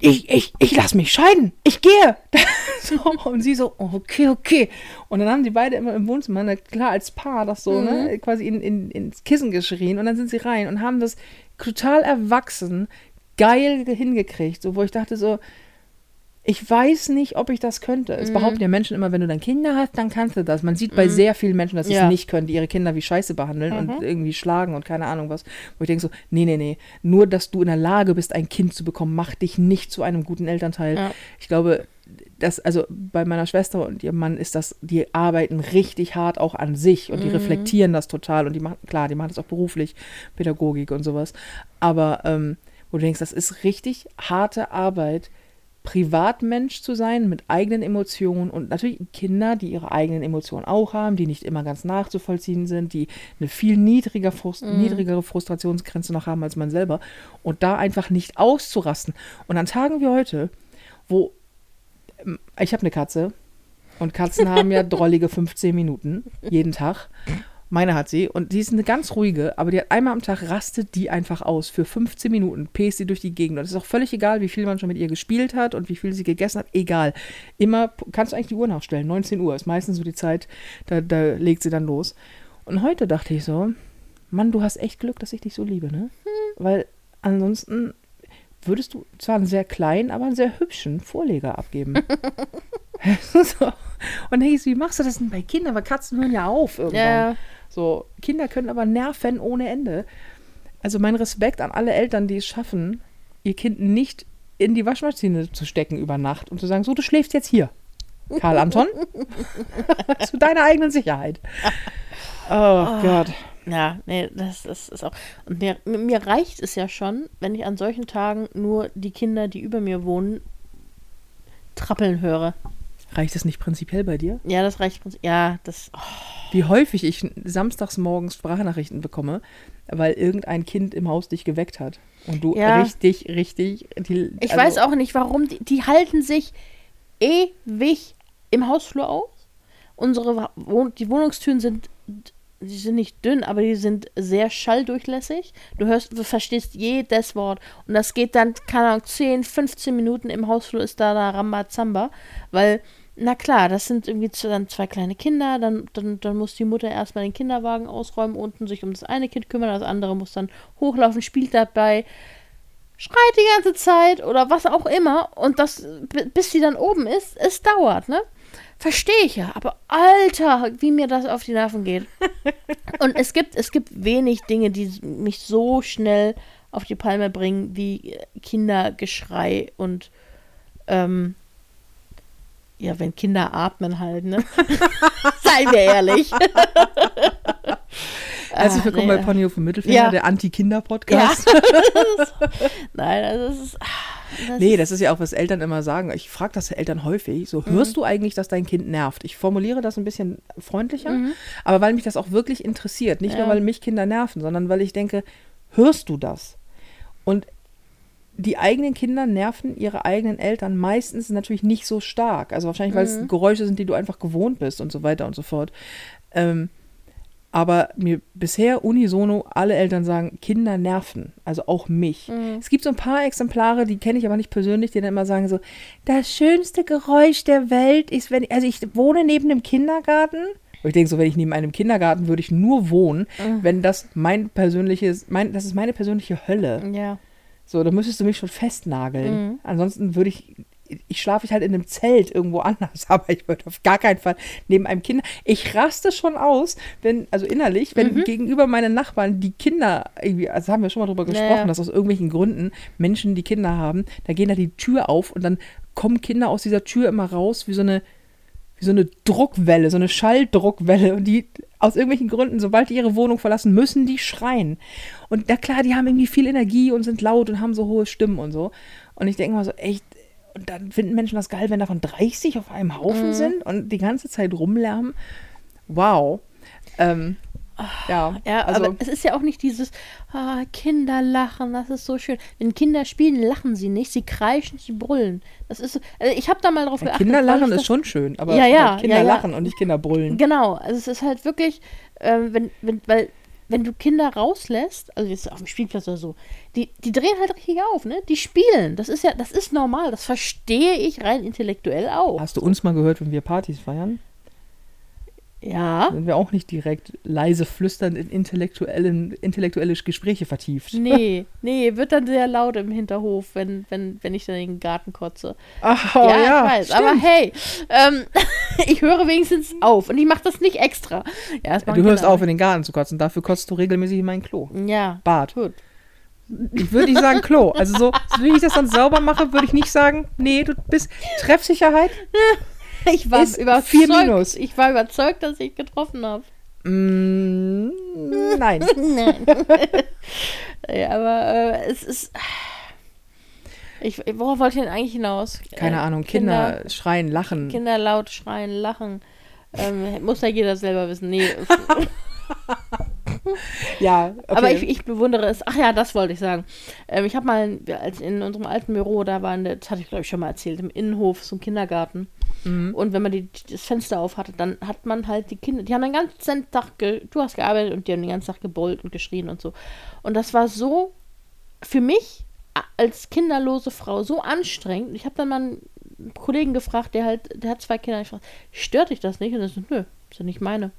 ich, ich, ich lass mich scheiden, ich gehe. [laughs] so, und sie so, okay, okay. Und dann haben die beide immer im Wohnzimmer, na klar, als Paar, das so, ne, quasi in, in, ins Kissen geschrien. Und dann sind sie rein und haben das total erwachsen, geil hingekriegt. So, wo ich dachte so, ich weiß nicht, ob ich das könnte. Es behaupten ja Menschen immer, wenn du dann Kinder hast, dann kannst du das. Man sieht bei sehr vielen Menschen, dass sie Ja. es nicht können, die ihre Kinder wie Scheiße behandeln und irgendwie schlagen und keine Ahnung was. Wo ich denke so, nee, nee, nee. Nur, dass du in der Lage bist, ein Kind zu bekommen, macht dich nicht zu einem guten Elternteil. Ja. Ich glaube, das, also bei meiner Schwester und ihrem Mann ist das, die arbeiten richtig hart auch an sich und die reflektieren das total und die machen, klar, die machen das auch beruflich, Pädagogik und sowas. Aber ähm, wo du denkst, das ist richtig harte Arbeit, Privatmensch zu sein mit eigenen Emotionen und natürlich Kinder, die ihre eigenen Emotionen auch haben, die nicht immer ganz nachzuvollziehen sind, die eine viel niedriger Frust niedrigere Frustrationsgrenze noch haben als man selber und da einfach nicht auszurasten. Und an Tagen wie heute, wo ähm, ich habe eine Katze und Katzen haben ja [laughs] drollige 15 Minuten jeden Tag. Meine hat sie und die ist eine ganz ruhige, aber die hat einmal am Tag rastet die einfach aus für 15 Minuten, pest sie durch die Gegend. Und es ist auch völlig egal, wie viel man schon mit ihr gespielt hat und wie viel sie gegessen hat. Egal. Immer kannst du eigentlich die Uhr nachstellen. 19 Uhr ist meistens so die Zeit, da, da legt sie dann los. Und heute dachte ich so, Mann, du hast echt Glück, dass ich dich so liebe, ne? Weil ansonsten würdest du zwar einen sehr kleinen, aber einen sehr hübschen Vorleger abgeben. [laughs] [laughs] so. Und so, wie machst du das denn bei Kindern? Weil Katzen hören ja auf irgendwann. Ja. So, Kinder können aber nerven ohne Ende. Also mein Respekt an alle Eltern, die es schaffen, ihr Kind nicht in die Waschmaschine zu stecken über Nacht und zu sagen, so, du schläfst jetzt hier. Karl Anton, [laughs] zu deiner eigenen Sicherheit. Oh, Gott. Ja, nee, das, das ist auch. Und mir, mir reicht es ja schon, wenn ich an solchen Tagen nur die Kinder, die über mir wohnen, trappeln höre. Reicht das nicht prinzipiell bei dir? Ja, das reicht. prinzip- Ja, das. Oh, Wie häufig ich samstags morgens Sprachnachrichten bekomme, weil irgendein Kind im Haus dich geweckt hat. Und du Ja. richtig, richtig. Die, ich also- weiß auch nicht, warum. Die, die halten sich ewig im Hausflur aus. Unsere Wohn die Wohnungstüren sind, die sind nicht dünn, aber die sind sehr schalldurchlässig. Du hörst, du verstehst jedes Wort. Und das geht dann, keine Ahnung, 10, 15 Minuten im Hausflur ist da, da Rambazamba, weil na klar, das sind irgendwie dann zwei kleine Kinder, dann, dann, dann muss die Mutter erstmal den Kinderwagen ausräumen, unten sich um das eine Kind kümmern, das andere muss dann hochlaufen, spielt dabei, schreit die ganze Zeit oder was auch immer und das, bis sie dann oben ist, es dauert, ne? Verstehe ich ja, aber Alter, wie mir das auf die Nerven geht. [laughs] und es gibt, es gibt wenig Dinge, die mich so schnell auf die Palme bringen, wie Kindergeschrei und ähm, ja, wenn Kinder atmen halt, ne? [laughs] Seien wir ehrlich. [laughs] Herzlich willkommen nee. bei Ponyo für Mittelfinger, ja. der Anti-Kinder-Podcast. Ja. [laughs] Nein, also das ist. Das nee, das ist ja auch, was Eltern immer sagen. Ich frage das Eltern häufig. So, mhm. hörst du eigentlich, dass dein Kind nervt? Ich formuliere das ein bisschen freundlicher, mhm. aber weil mich das auch wirklich interessiert. Nicht ja. nur, weil mich Kinder nerven, sondern weil ich denke, hörst du das? Und die eigenen Kinder nerven ihre eigenen Eltern meistens natürlich nicht so stark. Also wahrscheinlich, weil mhm. es Geräusche sind, die du einfach gewohnt bist und so weiter und so fort. Ähm, aber mir bisher unisono alle Eltern sagen, Kinder nerven, also auch mich. Mhm. Es gibt so ein paar Exemplare, die kenne ich aber nicht persönlich, die dann immer sagen so, das schönste Geräusch der Welt ist, wenn, also ich wohne neben einem Kindergarten. Und ich denke so, wenn ich neben einem Kindergarten würde ich nur wohnen, mhm. wenn das mein persönliches, mein, das ist meine persönliche Hölle. Ja. So, da müsstest du mich schon festnageln. Mhm. Ansonsten würde ich, ich schlafe ich halt in einem Zelt irgendwo anders, [laughs] aber ich würde auf gar keinen Fall neben einem Kind. Ich raste schon aus, wenn, also innerlich, wenn mhm. gegenüber meinen Nachbarn die Kinder irgendwie, also haben wir schon mal drüber gesprochen, naja. dass aus irgendwelchen Gründen Menschen, die Kinder haben, da gehen da die Tür auf und dann kommen Kinder aus dieser Tür immer raus wie so eine, wie so eine Druckwelle, so eine Schalldruckwelle und die aus irgendwelchen Gründen, sobald die ihre Wohnung verlassen, müssen die schreien. Und na klar, die haben irgendwie viel Energie und sind laut und haben so hohe Stimmen und so. Und ich denke mal so, echt, und dann finden Menschen das geil, wenn davon 30 auf einem Haufen mhm. sind und die ganze Zeit rumlärmen. Wow. Ähm, ja, ja also, aber es ist ja auch nicht dieses ah, Kinder lachen, das ist so schön. Wenn Kinder spielen, lachen sie nicht, sie kreischen, sie brüllen. Das ist, also ich habe da mal drauf geachtet. Kinder lachen ist schon schön, aber ja, ja, Kinder ja, lachen und nicht Kinder brüllen. Genau, also es ist halt wirklich, äh, wenn, wenn, weil wenn du Kinder rauslässt, also jetzt auf dem Spielplatz oder so, die, die drehen halt richtig auf, ne? Die spielen. Das ist ja, das ist normal. Das verstehe ich rein intellektuell auch. Hast du uns mal gehört, wenn wir Partys feiern? Ja. Sind wir auch nicht direkt leise flüsternd in intellektuellen, intellektuelle Gespräche vertieft. Nee, [laughs] nee, wird dann sehr laut im Hinterhof, wenn, wenn, wenn ich dann in den Garten kotze. Ach, oh, ja, ja, ich weiß. Aber hey, ähm, [laughs] ich höre wenigstens auf und ich mache das nicht extra. Ja, das du hörst auf, in den Garten zu kotzen. Dafür kotzt du regelmäßig in mein Klo. Ja. Bad. Gut. Ich würde nicht sagen Klo. Also so, so wie ich das dann sauber mache, würde ich nicht sagen, nee, du bist Treffsicherheit. [laughs] [laughs] Ich war überzeugt. Ich war überzeugt, dass ich getroffen habe. Mm, nein. [laughs] nein. [laughs] ja, aber äh, es ist. [sighs] Ich, worauf wollte ich denn eigentlich hinaus? Keine äh, Ahnung. Kinder, Kinder, schreien, lachen. Kinder laut schreien, lachen. Ähm, muss ja jeder selber wissen. Nee. ja, okay. aber ich, ich, bewundere es. Ach ja, das wollte ich sagen. Ähm, ich habe mal, als in unserem alten Büro, da war, eine, das hatte ich glaube ich schon mal erzählt, im Innenhof so ein Kindergarten. Mhm. Und wenn man die, das Fenster auf hatte, dann hat man halt die Kinder, die haben den ganzen Tag, du hast gearbeitet und die haben den ganzen Tag gebollt und geschrien und so. Und das war so für mich als kinderlose Frau so anstrengend. Ich habe dann mal einen Kollegen gefragt, der halt, der hat zwei Kinder, ich frage, stört dich das nicht? Und er so, nö, ist ja nicht meine.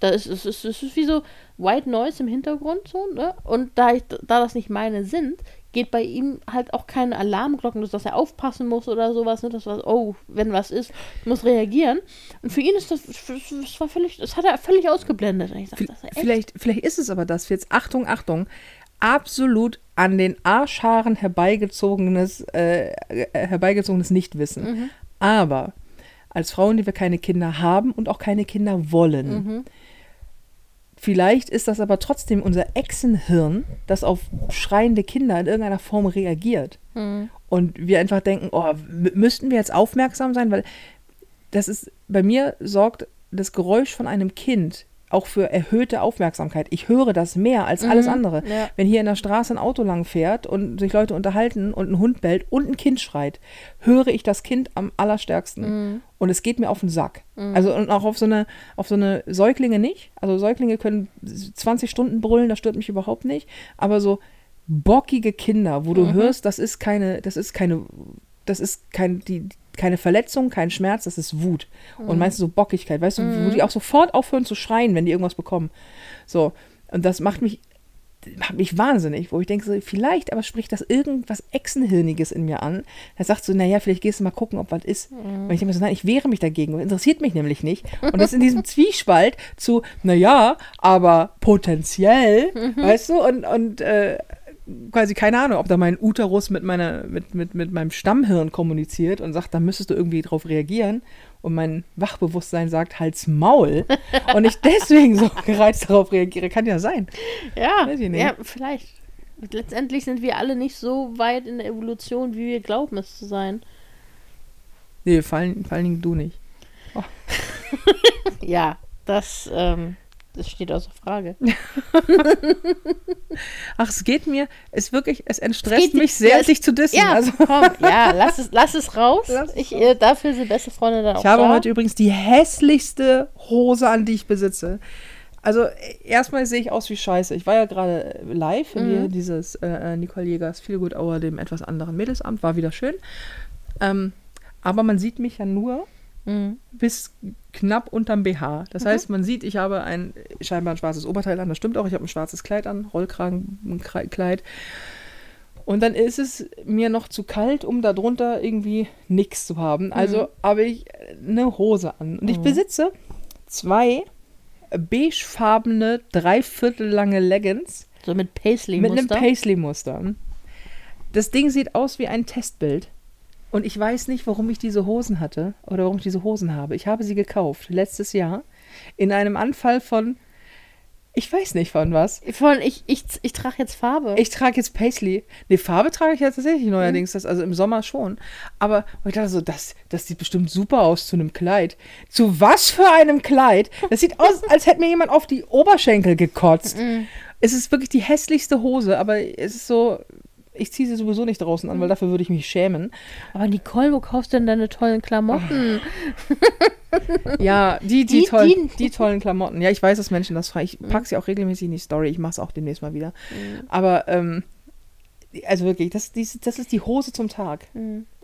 Da ist, es, ist, es ist wie so White Noise im Hintergrund so, ne? Und da, ich, da das nicht meine sind, geht bei ihm halt auch keine Alarmglocken, dass er aufpassen muss oder sowas, ne? Das war, oh, wenn was ist, muss reagieren. Und für ihn ist das, das war völlig, das hat er völlig ausgeblendet. Sag, vielleicht, vielleicht ist es aber das, jetzt Achtung, Achtung, absolut an den Arschhaaren herbeigezogenes, äh, herbeigezogenes Nichtwissen. Mhm. Aber als Frauen, die wir keine Kinder haben und auch keine Kinder wollen, mhm Vielleicht ist das aber trotzdem unser Echsenhirn, das auf schreiende Kinder in irgendeiner Form reagiert. Mhm. Und wir einfach denken, oh, müssten wir jetzt aufmerksam sein, weil das ist, bei mir sorgt das Geräusch von einem Kind auch für erhöhte Aufmerksamkeit. Ich höre das mehr als alles andere. ja. Wenn hier in der Straße ein Auto lang fährt und sich Leute unterhalten und ein Hund bellt und ein Kind schreit, höre ich das Kind am allerstärksten. Und es geht mir auf den Sack. Also und auch auf so eine, auf so eine Säuglinge nicht. Also Säuglinge können 20 Stunden brüllen, das stört mich überhaupt nicht. Aber so bockige Kinder, wo du hörst, das ist keine, das ist keine, das ist kein, die, keine Verletzung, kein Schmerz, das ist Wut. Und meinst du so Bockigkeit, weißt du, wo die auch sofort aufhören zu schreien, wenn die irgendwas bekommen. So. Und das macht mich, macht mich wahnsinnig, wo ich denke, so, vielleicht aber spricht das irgendwas Echsenhirniges in mir an. Er sagt so, naja, vielleicht gehst du mal gucken, ob was ist. Und ich denke mir so, nein, ich wehre mich dagegen. Das interessiert mich nämlich nicht. Und das in diesem [laughs] Zwiespalt zu, naja, aber potenziell, weißt du, und, und äh, quasi keine Ahnung, ob da mein Uterus mit meiner, mit, mit, mit meinem Stammhirn kommuniziert und sagt, da müsstest du irgendwie drauf reagieren. Und mein Wachbewusstsein sagt, halt's Maul. [laughs] und ich deswegen so gereizt darauf reagiere. Kann ja sein. Ja, ja, vielleicht. Letztendlich sind wir alle nicht so weit in der Evolution, wie wir glauben, es zu sein. Nee, vor allen, vor allen Dingen du nicht. [laughs] Ja, das, ähm, das steht außer Frage. [laughs] Ach, es geht mir, es wirklich, es entstresst dir- mich sehr, es- dich zu dissen. Ja, also, komm, ja, lass es, lass es raus. Lass es ich, äh, dafür sind beste Freunde dann auch ich habe da. heute übrigens die hässlichste Hose an, die ich besitze. Also äh, erstmal sehe ich aus wie Scheiße. Ich war ja gerade äh, live Mhm. hier dieses äh, äh, Nicole Jägers Feel Good Hour, dem etwas anderen Mädelsamt, war wieder schön. Ähm, aber man sieht mich ja nur Mhm. bis knapp unterm BH. Das heißt, man sieht, ich habe ein scheinbar ein schwarzes Oberteil an, das stimmt auch, ich habe ein schwarzes Kleid an, Rollkragenkleid. Und dann ist es mir noch zu kalt, um darunter irgendwie nichts zu haben. Also habe ich eine Hose an. Und ich besitze zwei beigefarbene, dreiviertel lange Leggings So mit mit einem Paisley-Muster. Paisley-Muster. Das Ding sieht aus wie ein Testbild. Und ich weiß nicht, warum ich diese Hosen hatte oder warum ich diese Hosen habe. Ich habe sie gekauft letztes Jahr in einem Anfall von, ich weiß nicht von was. Von, ich, ich, ich trage jetzt Farbe. Ich trage jetzt Paisley. Ne, Farbe trage ich ja tatsächlich neuerdings, das, also im Sommer schon. Aber ich dachte so, das, das sieht bestimmt super aus zu einem Kleid. Zu was für einem Kleid? Das sieht aus, als hätte mir jemand auf die Oberschenkel gekotzt. Es ist wirklich die hässlichste Hose, aber es ist so, ich ziehe sie sowieso nicht draußen an, weil dafür würde ich mich schämen. Aber Nicole, wo kaufst du denn deine tollen Klamotten? [laughs] Ja, die, die, Die- tollen, die- die tollen Klamotten. Ja, ich weiß, dass Menschen das fragen. Ich packe sie auch regelmäßig in die Story. Ich mache es auch demnächst mal wieder. Aber, ähm, also wirklich, das, dies- das ist die Hose zum Tag.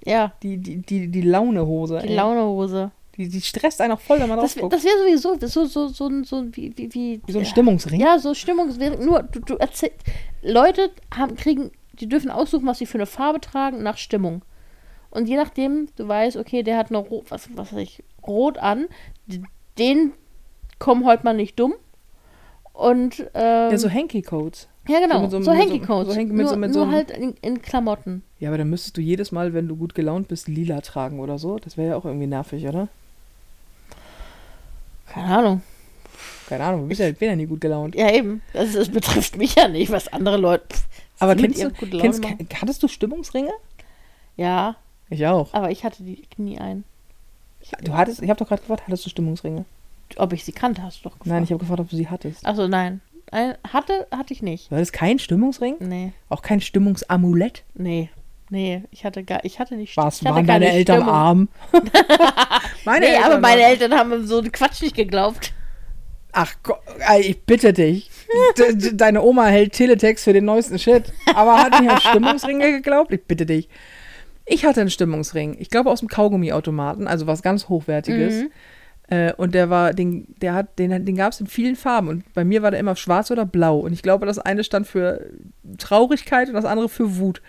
Ja, Die, die, die, die Launehose. die ey. Launehose. Die, die stresst einen auch voll, wenn man Das, guckt. das wäre sowieso so, so, so, ein- so wie, wie, wie, Wie so ein Stimmungsring. Ja, so Stimmungswirkung. Nur, du, du erzählst, Leute haben, kriegen, die dürfen aussuchen, was sie für eine Farbe tragen, nach Stimmung. Und je nachdem, du weißt, okay, der hat eine Rot, was, was weiß ich, Rot an, den kommen heute mal nicht dumm. Und, ähm, Ja, so Hanky-Coats. ja, genau, so, so- mit so- so nur so- nur halt in, in Klamotten. Ja, aber dann müsstest du jedes Mal, wenn du gut gelaunt bist, lila tragen oder so. Das wäre ja auch irgendwie nervig, oder? Keine Ahnung. Keine Ahnung, ich bin ja nie gut gelaunt. Ja, eben. Das, das betrifft mich ja nicht, was andere Leute. pff, Aber kennst du, kennst, hattest du Stimmungsringe? Ja, Ich auch. aber ich hatte die nie ein. Du hattest, ich habe doch gerade gefragt, hattest du Stimmungsringe? Ob ich sie kannte, hast du doch gefragt. Nein, ich habe gefragt, ob du sie hattest. Achso, nein. Ein, hatte, hatte ich nicht. Du hattest keinen Stimmungsring? Nee, Auch kein Stimmungsamulett? nee, nee. Ich hatte gar, ich hatte nicht Was, ich hatte waren deine Eltern Stimmung. arm? [laughs] meine Nee, aber waren meine. Eltern haben so einen Quatsch nicht geglaubt. Ach, ich bitte dich. De- de- Deine Oma hält Teletext für den neuesten Shit. Aber hat nicht an Stimmungsringe geglaubt? Ich bitte dich. Ich hatte einen Stimmungsring. Ich glaube aus dem Kaugummiautomaten, also was ganz Hochwertiges. Mhm. Äh, und der war, den, der hat, den, den gab es in vielen Farben. Und bei mir war der immer schwarz oder blau. Und ich glaube, das eine stand für Traurigkeit und das andere für Wut.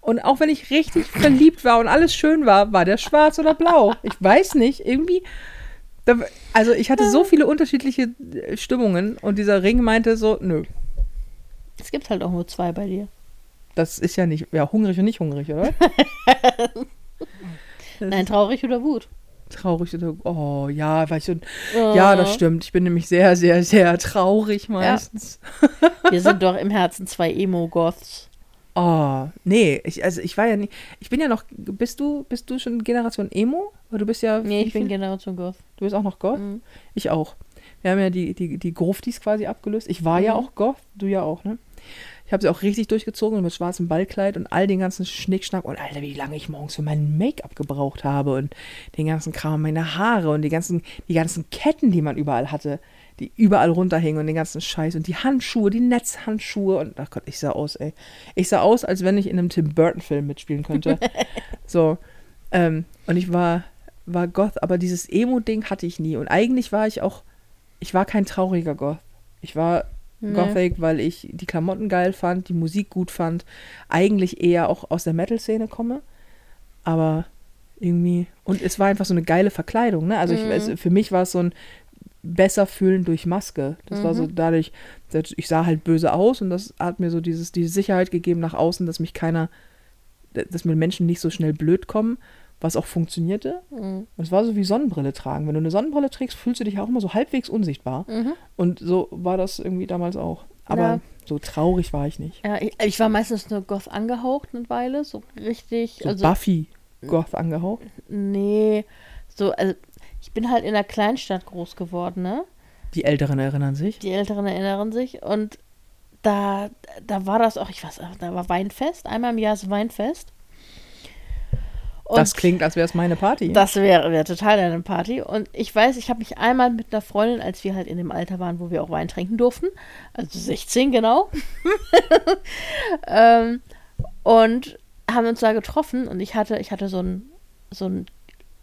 Und auch wenn ich richtig verliebt war und alles schön war, war der schwarz oder blau. Ich weiß nicht, irgendwie. Also ich hatte so viele unterschiedliche äh, Stimmungen und dieser Ring meinte so, nö, Es gibt halt auch nur zwei bei dir. das ist ja nicht, ja, hungrig und nicht hungrig, oder? [laughs] Nein, traurig oder Wut. Traurig oder, oh ja, war ich schon, ja, das stimmt. Ich bin nämlich sehr, sehr, sehr traurig meistens. Wir sind [laughs] doch im Herzen zwei Emo-Goths. Oh, nee, ich, also ich war ja nicht, ich bin ja noch, bist du, bist du schon Generation Emo? Oder du bist ja, Nee, ich bin viel? Generation Goth. du bist auch noch Gott? Mhm. Ich auch. Wir haben ja die, die, die Gruftis quasi abgelöst. Ich war ja Mhm. auch Goth, du ja auch, ne? Ich habe sie auch richtig durchgezogen mit schwarzem Ballkleid und all den ganzen Schnickschnack und Alter, wie lange ich morgens für mein Make-up gebraucht habe und den ganzen Kram, meine Haare und die ganzen, die ganzen Ketten, die man überall hatte, die überall runterhingen und den ganzen Scheiß und die Handschuhe, die Netzhandschuhe und ach Gott, ich sah aus, ey. Ich sah aus, als wenn ich in einem Tim Burton-Film mitspielen könnte. [laughs] so. Ähm, und ich war, war Goth, aber dieses Emo-Ding hatte ich nie. Und eigentlich war ich auch, ich war kein trauriger Goth. Ich war Nee. Gothic, weil ich die Klamotten geil fand, die Musik gut fand, eigentlich eher auch aus der Metal-Szene komme. Aber irgendwie, und es war einfach so eine geile Verkleidung, ne? Also ich, Mhm. es, für mich war es so ein besser fühlen durch Maske. Das war so Mhm. dadurch, ich sah halt böse aus und das hat mir so dieses, diese Sicherheit gegeben nach außen, dass mich keiner, dass mir Menschen nicht so schnell blöd kommen, was auch funktionierte. Mhm. Und es war so wie Sonnenbrille tragen. Wenn du eine Sonnenbrille trägst, fühlst du dich auch immer so halbwegs unsichtbar. Mhm. Und so war das irgendwie damals auch. Aber Ja. so traurig war ich nicht. Ja, ich, ich war meistens nur Goth angehaucht eine Weile, so richtig, So also Buffy Goth angehaucht. nee, so, also ich bin halt in einer Kleinstadt groß geworden, ne? Die Älteren erinnern sich. Die Älteren erinnern sich und da, da war das auch, ich weiß, da war Weinfest, einmal im Jahr ist Weinfest. Und das klingt, als wäre es meine Party. Das wäre wär total eine Party. Und ich weiß, ich habe mich einmal mit einer Freundin, als wir halt in dem Alter waren, wo wir auch Wein trinken durften, also 16 genau, [laughs] ähm, und haben uns da getroffen und ich hatte, ich hatte so einen so einen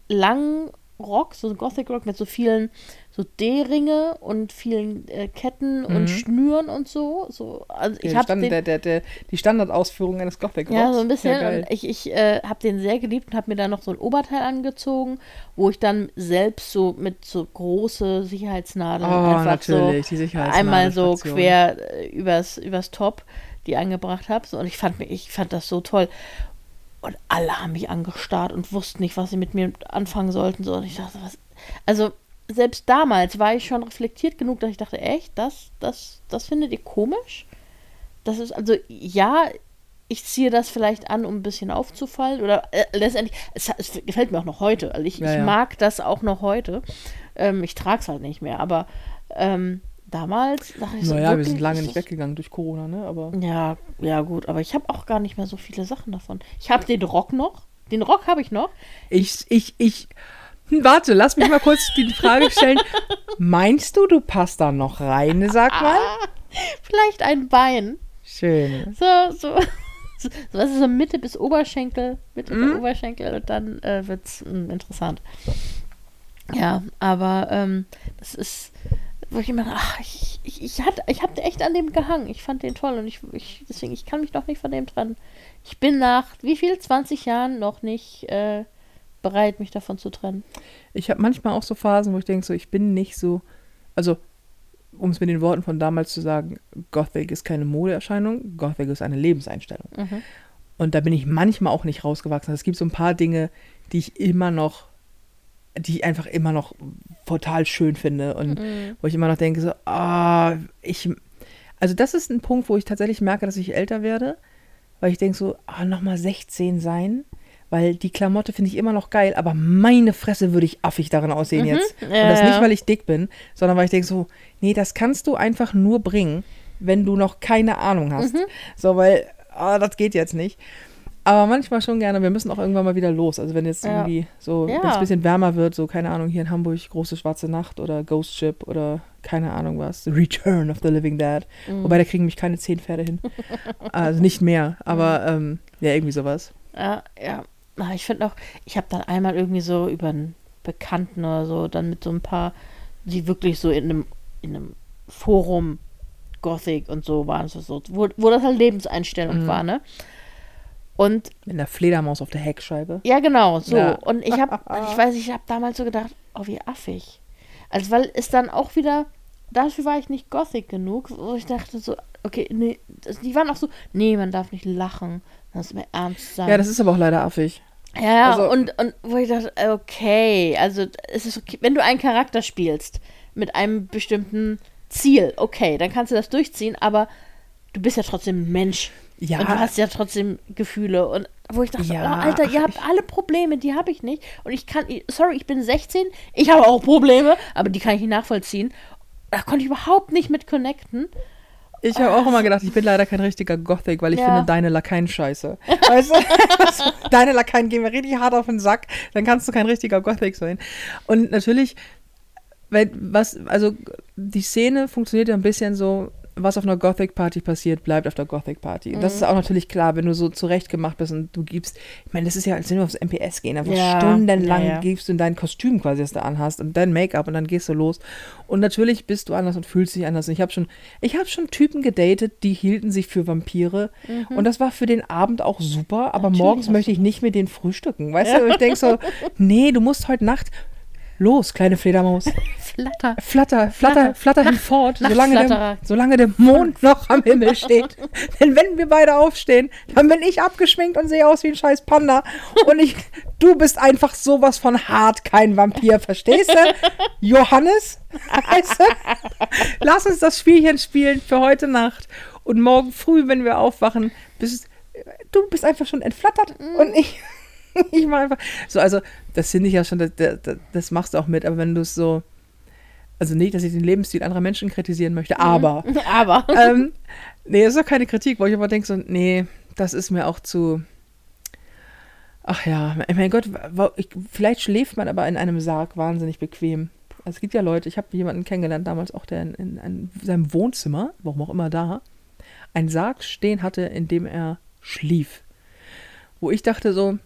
langen Rock, so Gothic Rock mit so vielen so D-Ringe und vielen äh, Ketten und Mhm. Schnüren und so. so also ich Ja, Stand, den, der, der, der, die Standardausführung eines Gothic ja, Rocks. so ein bisschen. Ja, und ich ich äh, habe den sehr geliebt und habe mir dann noch so ein Oberteil angezogen, wo ich dann selbst so mit so große Sicherheitsnadeln oh, einfach so einmal so quer äh, übers, übers Top die angebracht habe. So, und ich fand, ich fand das so toll. Und alle haben mich angestarrt und wussten nicht, was sie mit mir anfangen sollten. So, und ich dachte, was. Also, selbst damals war ich schon reflektiert genug, dass ich dachte, echt, das, das, das findet ihr komisch? Das ist, also, ja, ich ziehe das vielleicht an, um ein bisschen aufzufallen. Oder äh, letztendlich, es, es gefällt mir auch noch heute. Also ich, Ja, ich ja. mag das auch noch heute. Ähm, ich trage es halt nicht mehr, aber ähm, damals dachte ich so, Naja, wir wirklich, sind lange nicht weggegangen durch Corona, ne? Aber Ja, ja, gut, aber ich habe auch gar nicht mehr so viele Sachen davon. Ich habe den Rock noch. Den Rock habe ich noch. ich, ich, ich. Hm, Warte, lass mich mal kurz die Frage stellen. [laughs] Meinst du, du passt da noch rein, sag [laughs] mal? Vielleicht ein Bein. Schön. So, so. So, was ist so Mitte bis Oberschenkel, Mitte Mhm. der Oberschenkel und dann äh, wird es interessant. Ja, aber ähm, das ist, wo ich immer, ach, ich, ich, ich, hatte, ich habe echt an dem gehangen. Ich fand den toll und ich, ich, deswegen, ich kann mich noch nicht von dem trennen. Ich bin nach wie viel, 20 Jahren noch nicht äh, bereit, mich davon zu trennen. Ich habe manchmal auch so Phasen, wo ich denke, so, ich bin nicht so. Also, um es mit den Worten von damals zu sagen, Gothic ist keine Modeerscheinung, Gothic ist eine Lebenseinstellung. Mhm. Und da bin ich manchmal auch nicht rausgewachsen. Es gibt so ein paar Dinge, die ich immer noch, die ich einfach immer noch total schön finde und Mhm. wo ich immer noch denke, so, ah, ich, also das ist ein Punkt, wo ich tatsächlich merke, dass ich älter werde, weil ich denke so, ah, nochmal 16 sein, weil die Klamotte finde ich immer noch geil, aber meine Fresse würde ich affig darin aussehen jetzt. Und das nicht, weil ich dick bin, sondern weil ich denke so, nee, das kannst du einfach nur bringen, wenn du noch keine Ahnung hast. Mhm. So, weil, ah, das geht jetzt nicht. Aber manchmal schon gerne, wir müssen auch irgendwann mal wieder los. Also wenn jetzt Ja. irgendwie so, Ja. wenn es ein bisschen wärmer wird, so, keine Ahnung, hier in Hamburg, große schwarze Nacht oder Ghost Ship oder keine Ahnung was, The Return of the Living Dead. Mhm. Wobei, da kriegen mich keine zehn Pferde hin. [laughs] also nicht mehr, aber ähm, ja, irgendwie sowas. Ja, ja. Na, ich finde auch, ich habe dann einmal irgendwie so über einen Bekannten oder so, dann mit so ein paar, die wirklich so in einem, in einem Forum Gothic und so waren, so, so wo, wo das halt Lebenseinstellung Mhm. war, ne? Und Mit einer Fledermaus auf der Heckscheibe. ja, genau, so. Ja. Und ich habe, [laughs] ich weiß, ich habe damals so gedacht, oh, wie affig. Also, weil es dann auch wieder, dafür war ich nicht Gothic genug, wo ich dachte so, okay, nee, die waren auch so, nee, man darf nicht lachen, das ist mir ernst sein. Ja, das ist aber auch leider affig. Ja, ja, Also- und, und wo ich dachte, okay, also es ist okay, wenn du einen Charakter spielst mit einem bestimmten Ziel, okay, dann kannst du das durchziehen, aber du bist ja trotzdem ein Mensch. Ja. Und du hast ja trotzdem Gefühle. Und wo ich dachte, Ja, oh, Alter, ihr habt alle Probleme, die habe ich nicht. Und ich kann, sorry, ich bin 16, ich habe auch Probleme, aber die kann ich nicht nachvollziehen. da konnte ich überhaupt nicht mit connecten. Ich habe auch immer gedacht, ich bin leider kein richtiger Gothic, weil ich Ja. finde deine Lakaien scheiße. [laughs] Weißt du? deine Lakaien gehen mir richtig hart auf den Sack, dann kannst du kein richtiger Gothic sein. Und natürlich, weil was, also die Szene funktioniert ja ein bisschen so, was auf einer Gothic-Party passiert, bleibt auf der Gothic-Party. Und Das Mhm. ist auch natürlich klar, wenn du so zurechtgemacht bist und du gibst, ich meine, das ist ja, als wenn wir aufs MPS gehen, einfach Ja, stundenlang ja, ja. gibst du in dein Kostüm quasi, das du anhast und dein Make-up und dann gehst du los. Und natürlich bist du anders und fühlst dich anders. Und ich habe schon, ich habe schon Typen gedatet, die hielten sich für Vampire. Und das war für den Abend auch super, aber Mhm. Natürlich morgens möchte ich nicht mit denen frühstücken. Weißt du, ich denke so, [laughs] nee, du musst heute Nacht los, kleine Fledermaus. [laughs] Flatter. Flatter, flatter, flatter hinfort, solange der, solange der Mond noch am Himmel steht. [laughs] Denn wenn wir beide aufstehen, dann bin ich abgeschminkt und sehe aus wie ein scheiß Panda. Und ich, du bist einfach sowas von hart kein Vampir, verstehst du? Johannes, weißt du? Lass uns das Spielchen spielen für heute Nacht. Und morgen früh, wenn wir aufwachen, bist du bist einfach schon entflattert und ich [laughs] ich mach einfach so also das finde ich ja schon das, das, das machst du auch mit aber wenn du es so also nicht dass ich den Lebensstil anderer Menschen kritisieren möchte aber [laughs] Aber. [laughs] ähm, nee das ist doch keine Kritik wo ich aber denke so nee das ist mir auch zu ach ja mein Gott vielleicht schläft man aber in einem Sarg wahnsinnig bequem. Also es gibt ja Leute ich habe jemanden kennengelernt damals auch der in, in, in seinem Wohnzimmer warum auch immer da einen Sarg stehen hatte in dem er schlief. Wo ich dachte so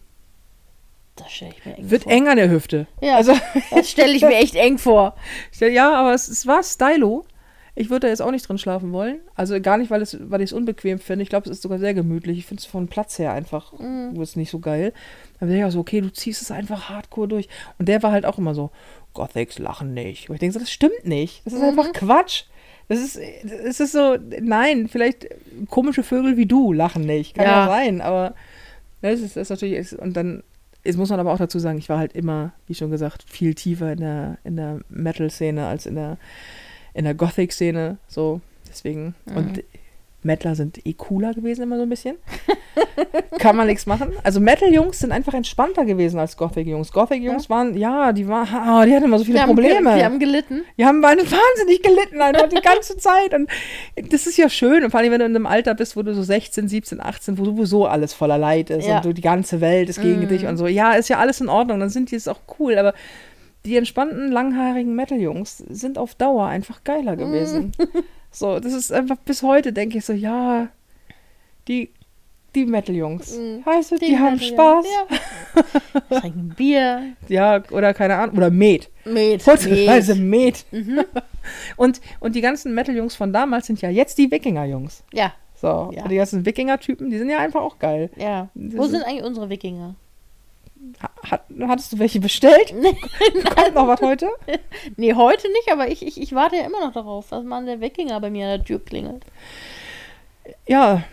Das stelle ich mir eng wird vor. eng an der Hüfte Ja, also [laughs] das stelle ich mir echt eng vor. Ja, aber es, es war Stylo. Ich würde da jetzt auch nicht drin schlafen wollen. Also gar nicht, weil, es, weil ich es unbequem finde. Ich glaube, es ist sogar sehr gemütlich. Ich finde es von Platz her einfach Mhm. ist nicht so geil. Dann bin ich auch so, okay, du ziehst es einfach hardcore durch. Und der war halt auch immer so, Gothics lachen nicht. Und ich denke so, das stimmt nicht. Das ist Mhm. einfach Quatsch. Das ist, es ist so, nein, vielleicht komische Vögel wie du lachen nicht. Kann ja, Ja. sein, aber das ist, das ist natürlich, und dann, jetzt muss man aber auch dazu sagen, ich war halt immer, wie schon gesagt, viel tiefer in der, in der Metal-Szene als in der, in der Gothic-Szene, so, deswegen, und Metaler sind eh cooler gewesen immer so ein bisschen. [laughs] Kann man nichts machen. Also Metal-Jungs sind einfach entspannter gewesen als Gothic-Jungs. Gothic-Jungs waren, ja, die waren, oh, die hatten immer so viele haben, Probleme. ge- wir haben gelitten. Die haben wahnsinnig gelitten einfach die ganze Zeit. Und das ist ja schön. Und vor allem, wenn du in einem Alter bist, wo du so 16, 17, 18, wo sowieso alles voller Leid ist Ja. und du, die ganze Welt ist gegen Mhm. dich und so. Ja, ist ja alles in Ordnung. Dann sind die es auch cool. Aber die entspannten, langhaarigen Metal-Jungs sind auf Dauer einfach geiler gewesen. [laughs] So, das ist einfach bis heute, denke ich so, ja, die, die Metal-Jungs. Mhm. Weißt du, die, Die haben Spaß. Ja. [laughs] Trinken Bier. Ja. oder keine Ahnung. Oder Met. Met. Heutzutage Met. Mhm. [laughs] Und, und die ganzen Metal-Jungs von damals sind ja jetzt die Wikinger-Jungs. Ja, So, Ja. die ganzen Wikinger-Typen, die sind ja einfach auch geil. ja. Wo sind eigentlich unsere Wikinger? Ha- Hat, hattest du welche bestellt? [laughs] Kommt noch was heute? [laughs] Nee, heute nicht, aber ich, ich, ich warte ja immer noch darauf, dass mal der Wikinger bei mir an der Tür klingelt. Ja,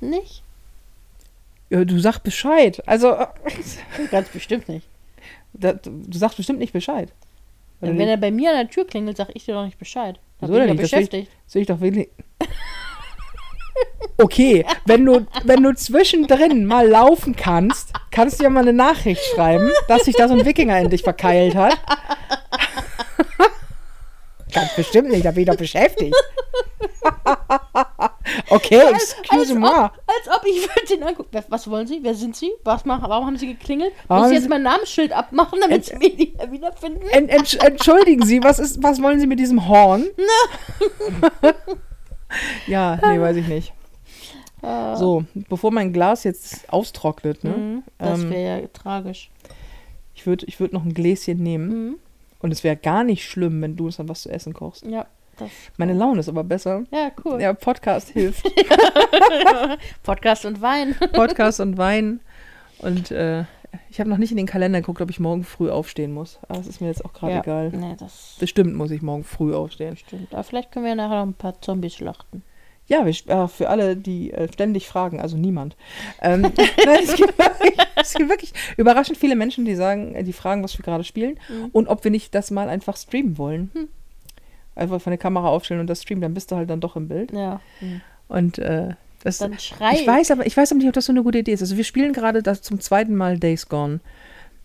Nicht? ja, du sagst Bescheid. Also, äh, [laughs] Ganz bestimmt nicht. da, du sagst bestimmt nicht Bescheid. Wenn nicht- er bei mir an der Tür klingelt, sag ich dir doch nicht Bescheid. Da Wieso bin ich nicht? Ich- beschäftigt. Sehe ich doch wenig. Okay, wenn du, wenn du zwischendrin mal laufen kannst, kannst du ja mal eine Nachricht schreiben, dass sich da so ein Wikinger in dich verkeilt hat. [laughs] Ganz bestimmt nicht, da bin ich doch beschäftigt. [laughs] okay, excuse als, moi. ob, als ob ich würde den angucken. Was wollen Sie? Wer sind Sie? Was machen? Warum haben Sie geklingelt? Warum Muss ich jetzt mein Namensschild abmachen, damit Sie mich nicht mehr wiederfinden? En, entsch- entschuldigen Sie, was, ist, was wollen Sie mit diesem Horn? [laughs] ja, nee, weiß ich nicht. Äh, [laughs] So, bevor mein Glas jetzt austrocknet, ne? mhm, das ähm, wäre ja tragisch. Ich würde ich würd noch ein Gläschen nehmen. Mhm. Und es wäre gar nicht schlimm, wenn du uns dann was zu essen kochst. Ja, das. Meine Laune ist aber besser. Ja, cool. Ja, Podcast [laughs] hilft. Podcast und Wein. Podcast und Wein. Und äh, ich habe noch nicht in den Kalender geguckt, ob ich morgen früh aufstehen muss. Aber es ist mir jetzt auch gerade ja. egal. Nee, das Bestimmt muss ich morgen früh aufstehen. stimmt. Aber vielleicht können wir nachher noch ein paar Zombies schlachten. Ja, wir, äh, für alle, die äh, ständig fragen, also niemand. Ähm, [laughs] nein, es, gibt wirklich, es gibt wirklich überraschend viele Menschen, die sagen, äh, die fragen, was wir gerade spielen Mhm. und ob wir nicht das mal einfach streamen wollen. Hm. Einfach von der Kamera aufstellen und das streamen, dann bist du halt dann doch im Bild. Ja. Mhm. Und äh, das, Dann schrei. ich weiß aber, ich weiß aber nicht, ob das so eine gute Idee ist. Also wir spielen gerade das zum zweiten Mal Days Gone.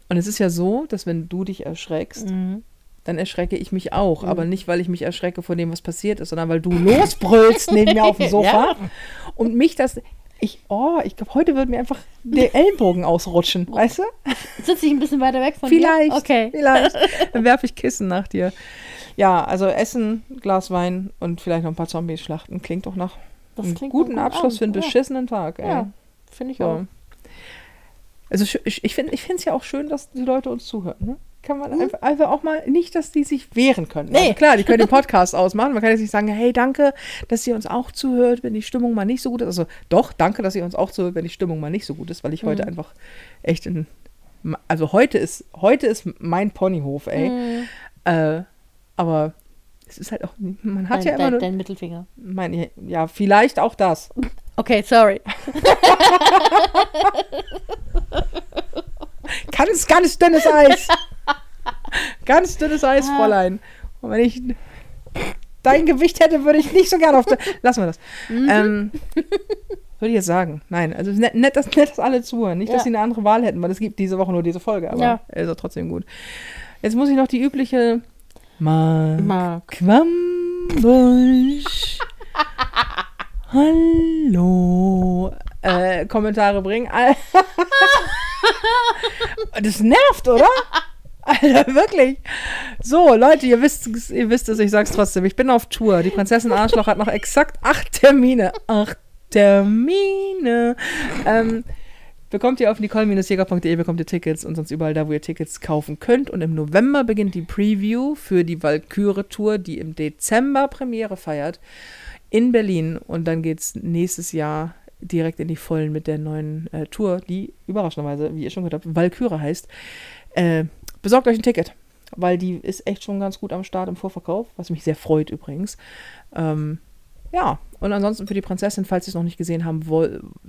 Und es ist ja so, dass wenn du dich erschreckst, Mhm. dann erschrecke ich mich auch. Aber nicht, weil ich mich erschrecke vor dem, was passiert ist, sondern weil du losbrüllst neben mir auf dem [laughs] Sofa Ja. und mich das. Ich, oh, ich glaube, heute wird mir einfach der [laughs] Ellenbogen ausrutschen, weißt du? Sitze ich ein bisschen weiter weg von Vielleicht. dir? Okay. Vielleicht. [laughs] Dann werfe ich Kissen nach dir. Ja, also Essen, Glas Wein und vielleicht noch ein paar Zombies schlachten. Klingt doch nach Das klingt guten einem Abschluss für einen Abend, beschissenen Tag. Ey. Ja, finde ich auch. So. Also sch- ich, ich finde es ja auch schön, dass die Leute uns zuhören. Ne? Kann man einfach, einfach auch mal nicht, dass die sich wehren können. Also Mhm. Nee. klar, die können den Podcast [laughs] ausmachen. Man kann jetzt nicht sagen, hey, danke, dass ihr uns auch zuhört, wenn die Stimmung mal nicht so gut ist. Also doch, danke, dass ihr uns auch zuhört, wenn die Stimmung mal nicht so gut ist, weil ich heute Mhm. einfach echt in. Also heute ist, heute ist mein Ponyhof, ey. Mhm. Äh, aber es ist halt auch, man hat Dein, ja immer dein, nur, dein Mittelfinger. mein, ja, vielleicht auch das. Okay, sorry. [laughs] Ganz, ganz dünnes Eis. ganz dünnes Eis, Ah. Fräulein. Und wenn ich dein Gewicht hätte, würde ich nicht so gerne auf. Lassen wir das. Mhm. Ähm, würde ich jetzt sagen. Nein, also nett, nett, dass, nett, dass alle zuhören. Nicht, dass Ja. sie eine andere Wahl hätten, weil es gibt diese Woche nur diese Folge. Aber Ja. ist auch trotzdem gut. Jetzt muss ich noch die übliche Mark Mark. Quambusch. [laughs] Hallo. Äh, Kommentare bringen. [laughs] das nervt, oder? Alter, wirklich. So, Leute, ihr wisst, es- ihr wisst es, ich sag's trotzdem. Ich bin auf Tour. Die Prinzessin Arschloch hat noch exakt acht Termine. Acht Termine. Ähm, bekommt ihr auf nicole-jäger.de bekommt ihr Tickets und sonst überall da, wo ihr Tickets kaufen könnt. Und im November beginnt die Preview für die Valkyrie-Tour, die im Dezember Premiere feiert in Berlin. Und dann geht's nächstes Jahr direkt in die Vollen mit der neuen äh, Tour, die überraschenderweise, wie ihr schon gehört habt, Valkyrie heißt. Äh, besorgt euch ein Ticket, weil die ist echt schon ganz gut am Start im Vorverkauf, was mich sehr freut übrigens. Ähm, ja, und ansonsten für die Prinzessin, falls ihr es noch nicht gesehen haben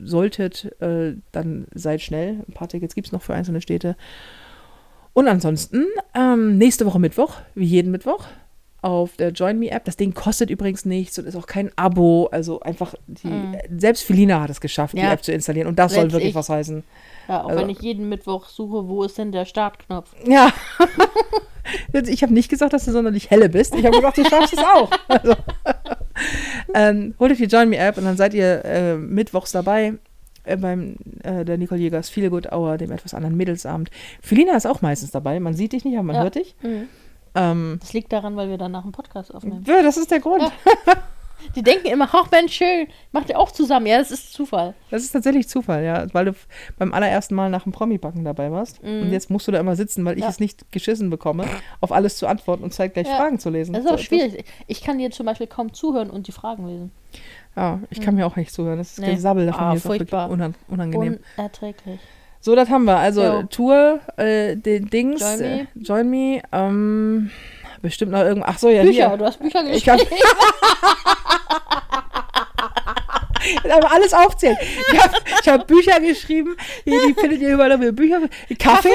solltet, äh, dann seid schnell. Ein paar Tickets gibt es noch für einzelne Städte. Und ansonsten, ähm, nächste Woche Mittwoch, wie jeden Mittwoch, auf der Join Me App. Das Ding kostet übrigens nichts und ist auch kein Abo. Also einfach, die, selbst Felina hat es geschafft, die. Ja. App zu installieren. Und das soll Selbst wirklich ich. was heißen. Ja, auch Also- wenn ich jeden Mittwoch suche, wo ist denn der Startknopf? Ja. [laughs] ich habe nicht gesagt, dass du sonderlich helle bist. Ich habe gesagt, du schaffst es auch. Also, ähm, holt euch die Join Me App und dann seid ihr äh, mittwochs dabei äh, beim äh, der Nicole Jägers Feel Good Hour, dem etwas anderen Mädelsabend. Felina ist auch meistens dabei. Man sieht dich nicht, aber man Ja. hört dich. Mhm. Ähm, Das liegt daran, weil wir danach einen Podcast aufnehmen. ja, das ist der Grund. [laughs] Die denken immer, ach Mensch, schön, macht ihr auch zusammen. Ja, das ist Zufall. Das ist tatsächlich Zufall, ja, weil du beim allerersten Mal nach dem Promi-Backen dabei warst. Und jetzt musst du da immer sitzen, weil ich. Ja. es nicht geschissen bekomme, auf alles zu antworten und zeitgleich Ja. Fragen zu lesen. Das ist auch So, schwierig. Ich kann dir zum Beispiel kaum zuhören und die Fragen lesen. Ja, ich kann mir auch nicht zuhören. Das ist Nee. Gesabbel davon Ah, mir ist furchtbar. unan unangenehm. Unerträglich. so, das haben wir. Also Jo. Tour, äh, den Dings, Join äh, Me. Join Me, ähm, bestimmt noch irgendwas. Ach so, ja, Bücher, hier. du hast Bücher Ich geschrieben. Aber alles aufzählen. Ich habe hab Bücher geschrieben, die, die findet ihr überall. Bücher, Kaffee?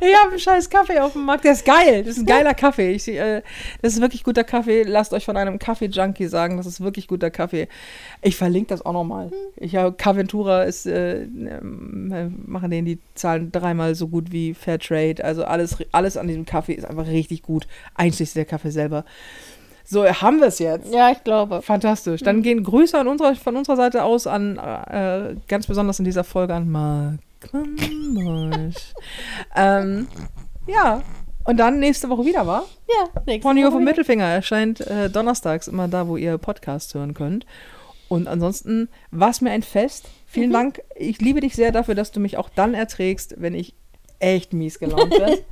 Ich habe einen scheiß Kaffee auf dem Markt. Der ist geil. Das ist ein geiler Kaffee. Ich, äh, das ist wirklich guter Kaffee. Lasst euch von einem Kaffee-Junkie sagen, das ist wirklich guter Kaffee. Ich verlinke das auch nochmal. Ich habe Caventura ist, äh, ähm, machen den die Zahlen dreimal so gut wie Fairtrade. Also alles, alles an diesem Kaffee ist einfach richtig gut. Einschließlich der Kaffee selber. So, haben wir es jetzt. Ja, ich glaube. Fantastisch. Dann gehen Grüße an unserer, von unserer Seite aus an, äh, ganz besonders in dieser Folge an Mark Quambusch. ähm, ja, und dann nächste Woche wieder, war? Ja, nächste Ponyhof Woche wieder. Mittelfinger erscheint äh, donnerstags immer da, wo ihr Podcast hören könnt. Und ansonsten war es mir ein Fest. Vielen Dank. Ich liebe dich sehr dafür, dass du mich auch dann erträgst, wenn ich echt mies gelaunt bin. [laughs]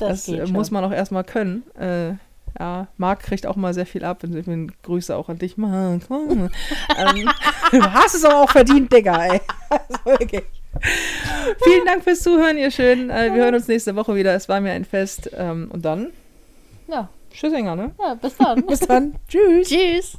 Das, geht äh, muss man auch erstmal können. Äh, ja, Marc kriegt auch mal sehr viel ab. Insofern Grüße auch an dich, Marc. [laughs] ähm, du hast es aber auch verdient, Digga, ey. [laughs] Also wirklich. Vielen Dank fürs Zuhören, ihr Schönen. Äh, wir hören uns nächste Woche wieder. Es war mir ein Fest. Ähm, und dann, Ja, Tschüssinger, ne? ja, bis dann. [laughs] Bis dann. Tschüss. Tschüss.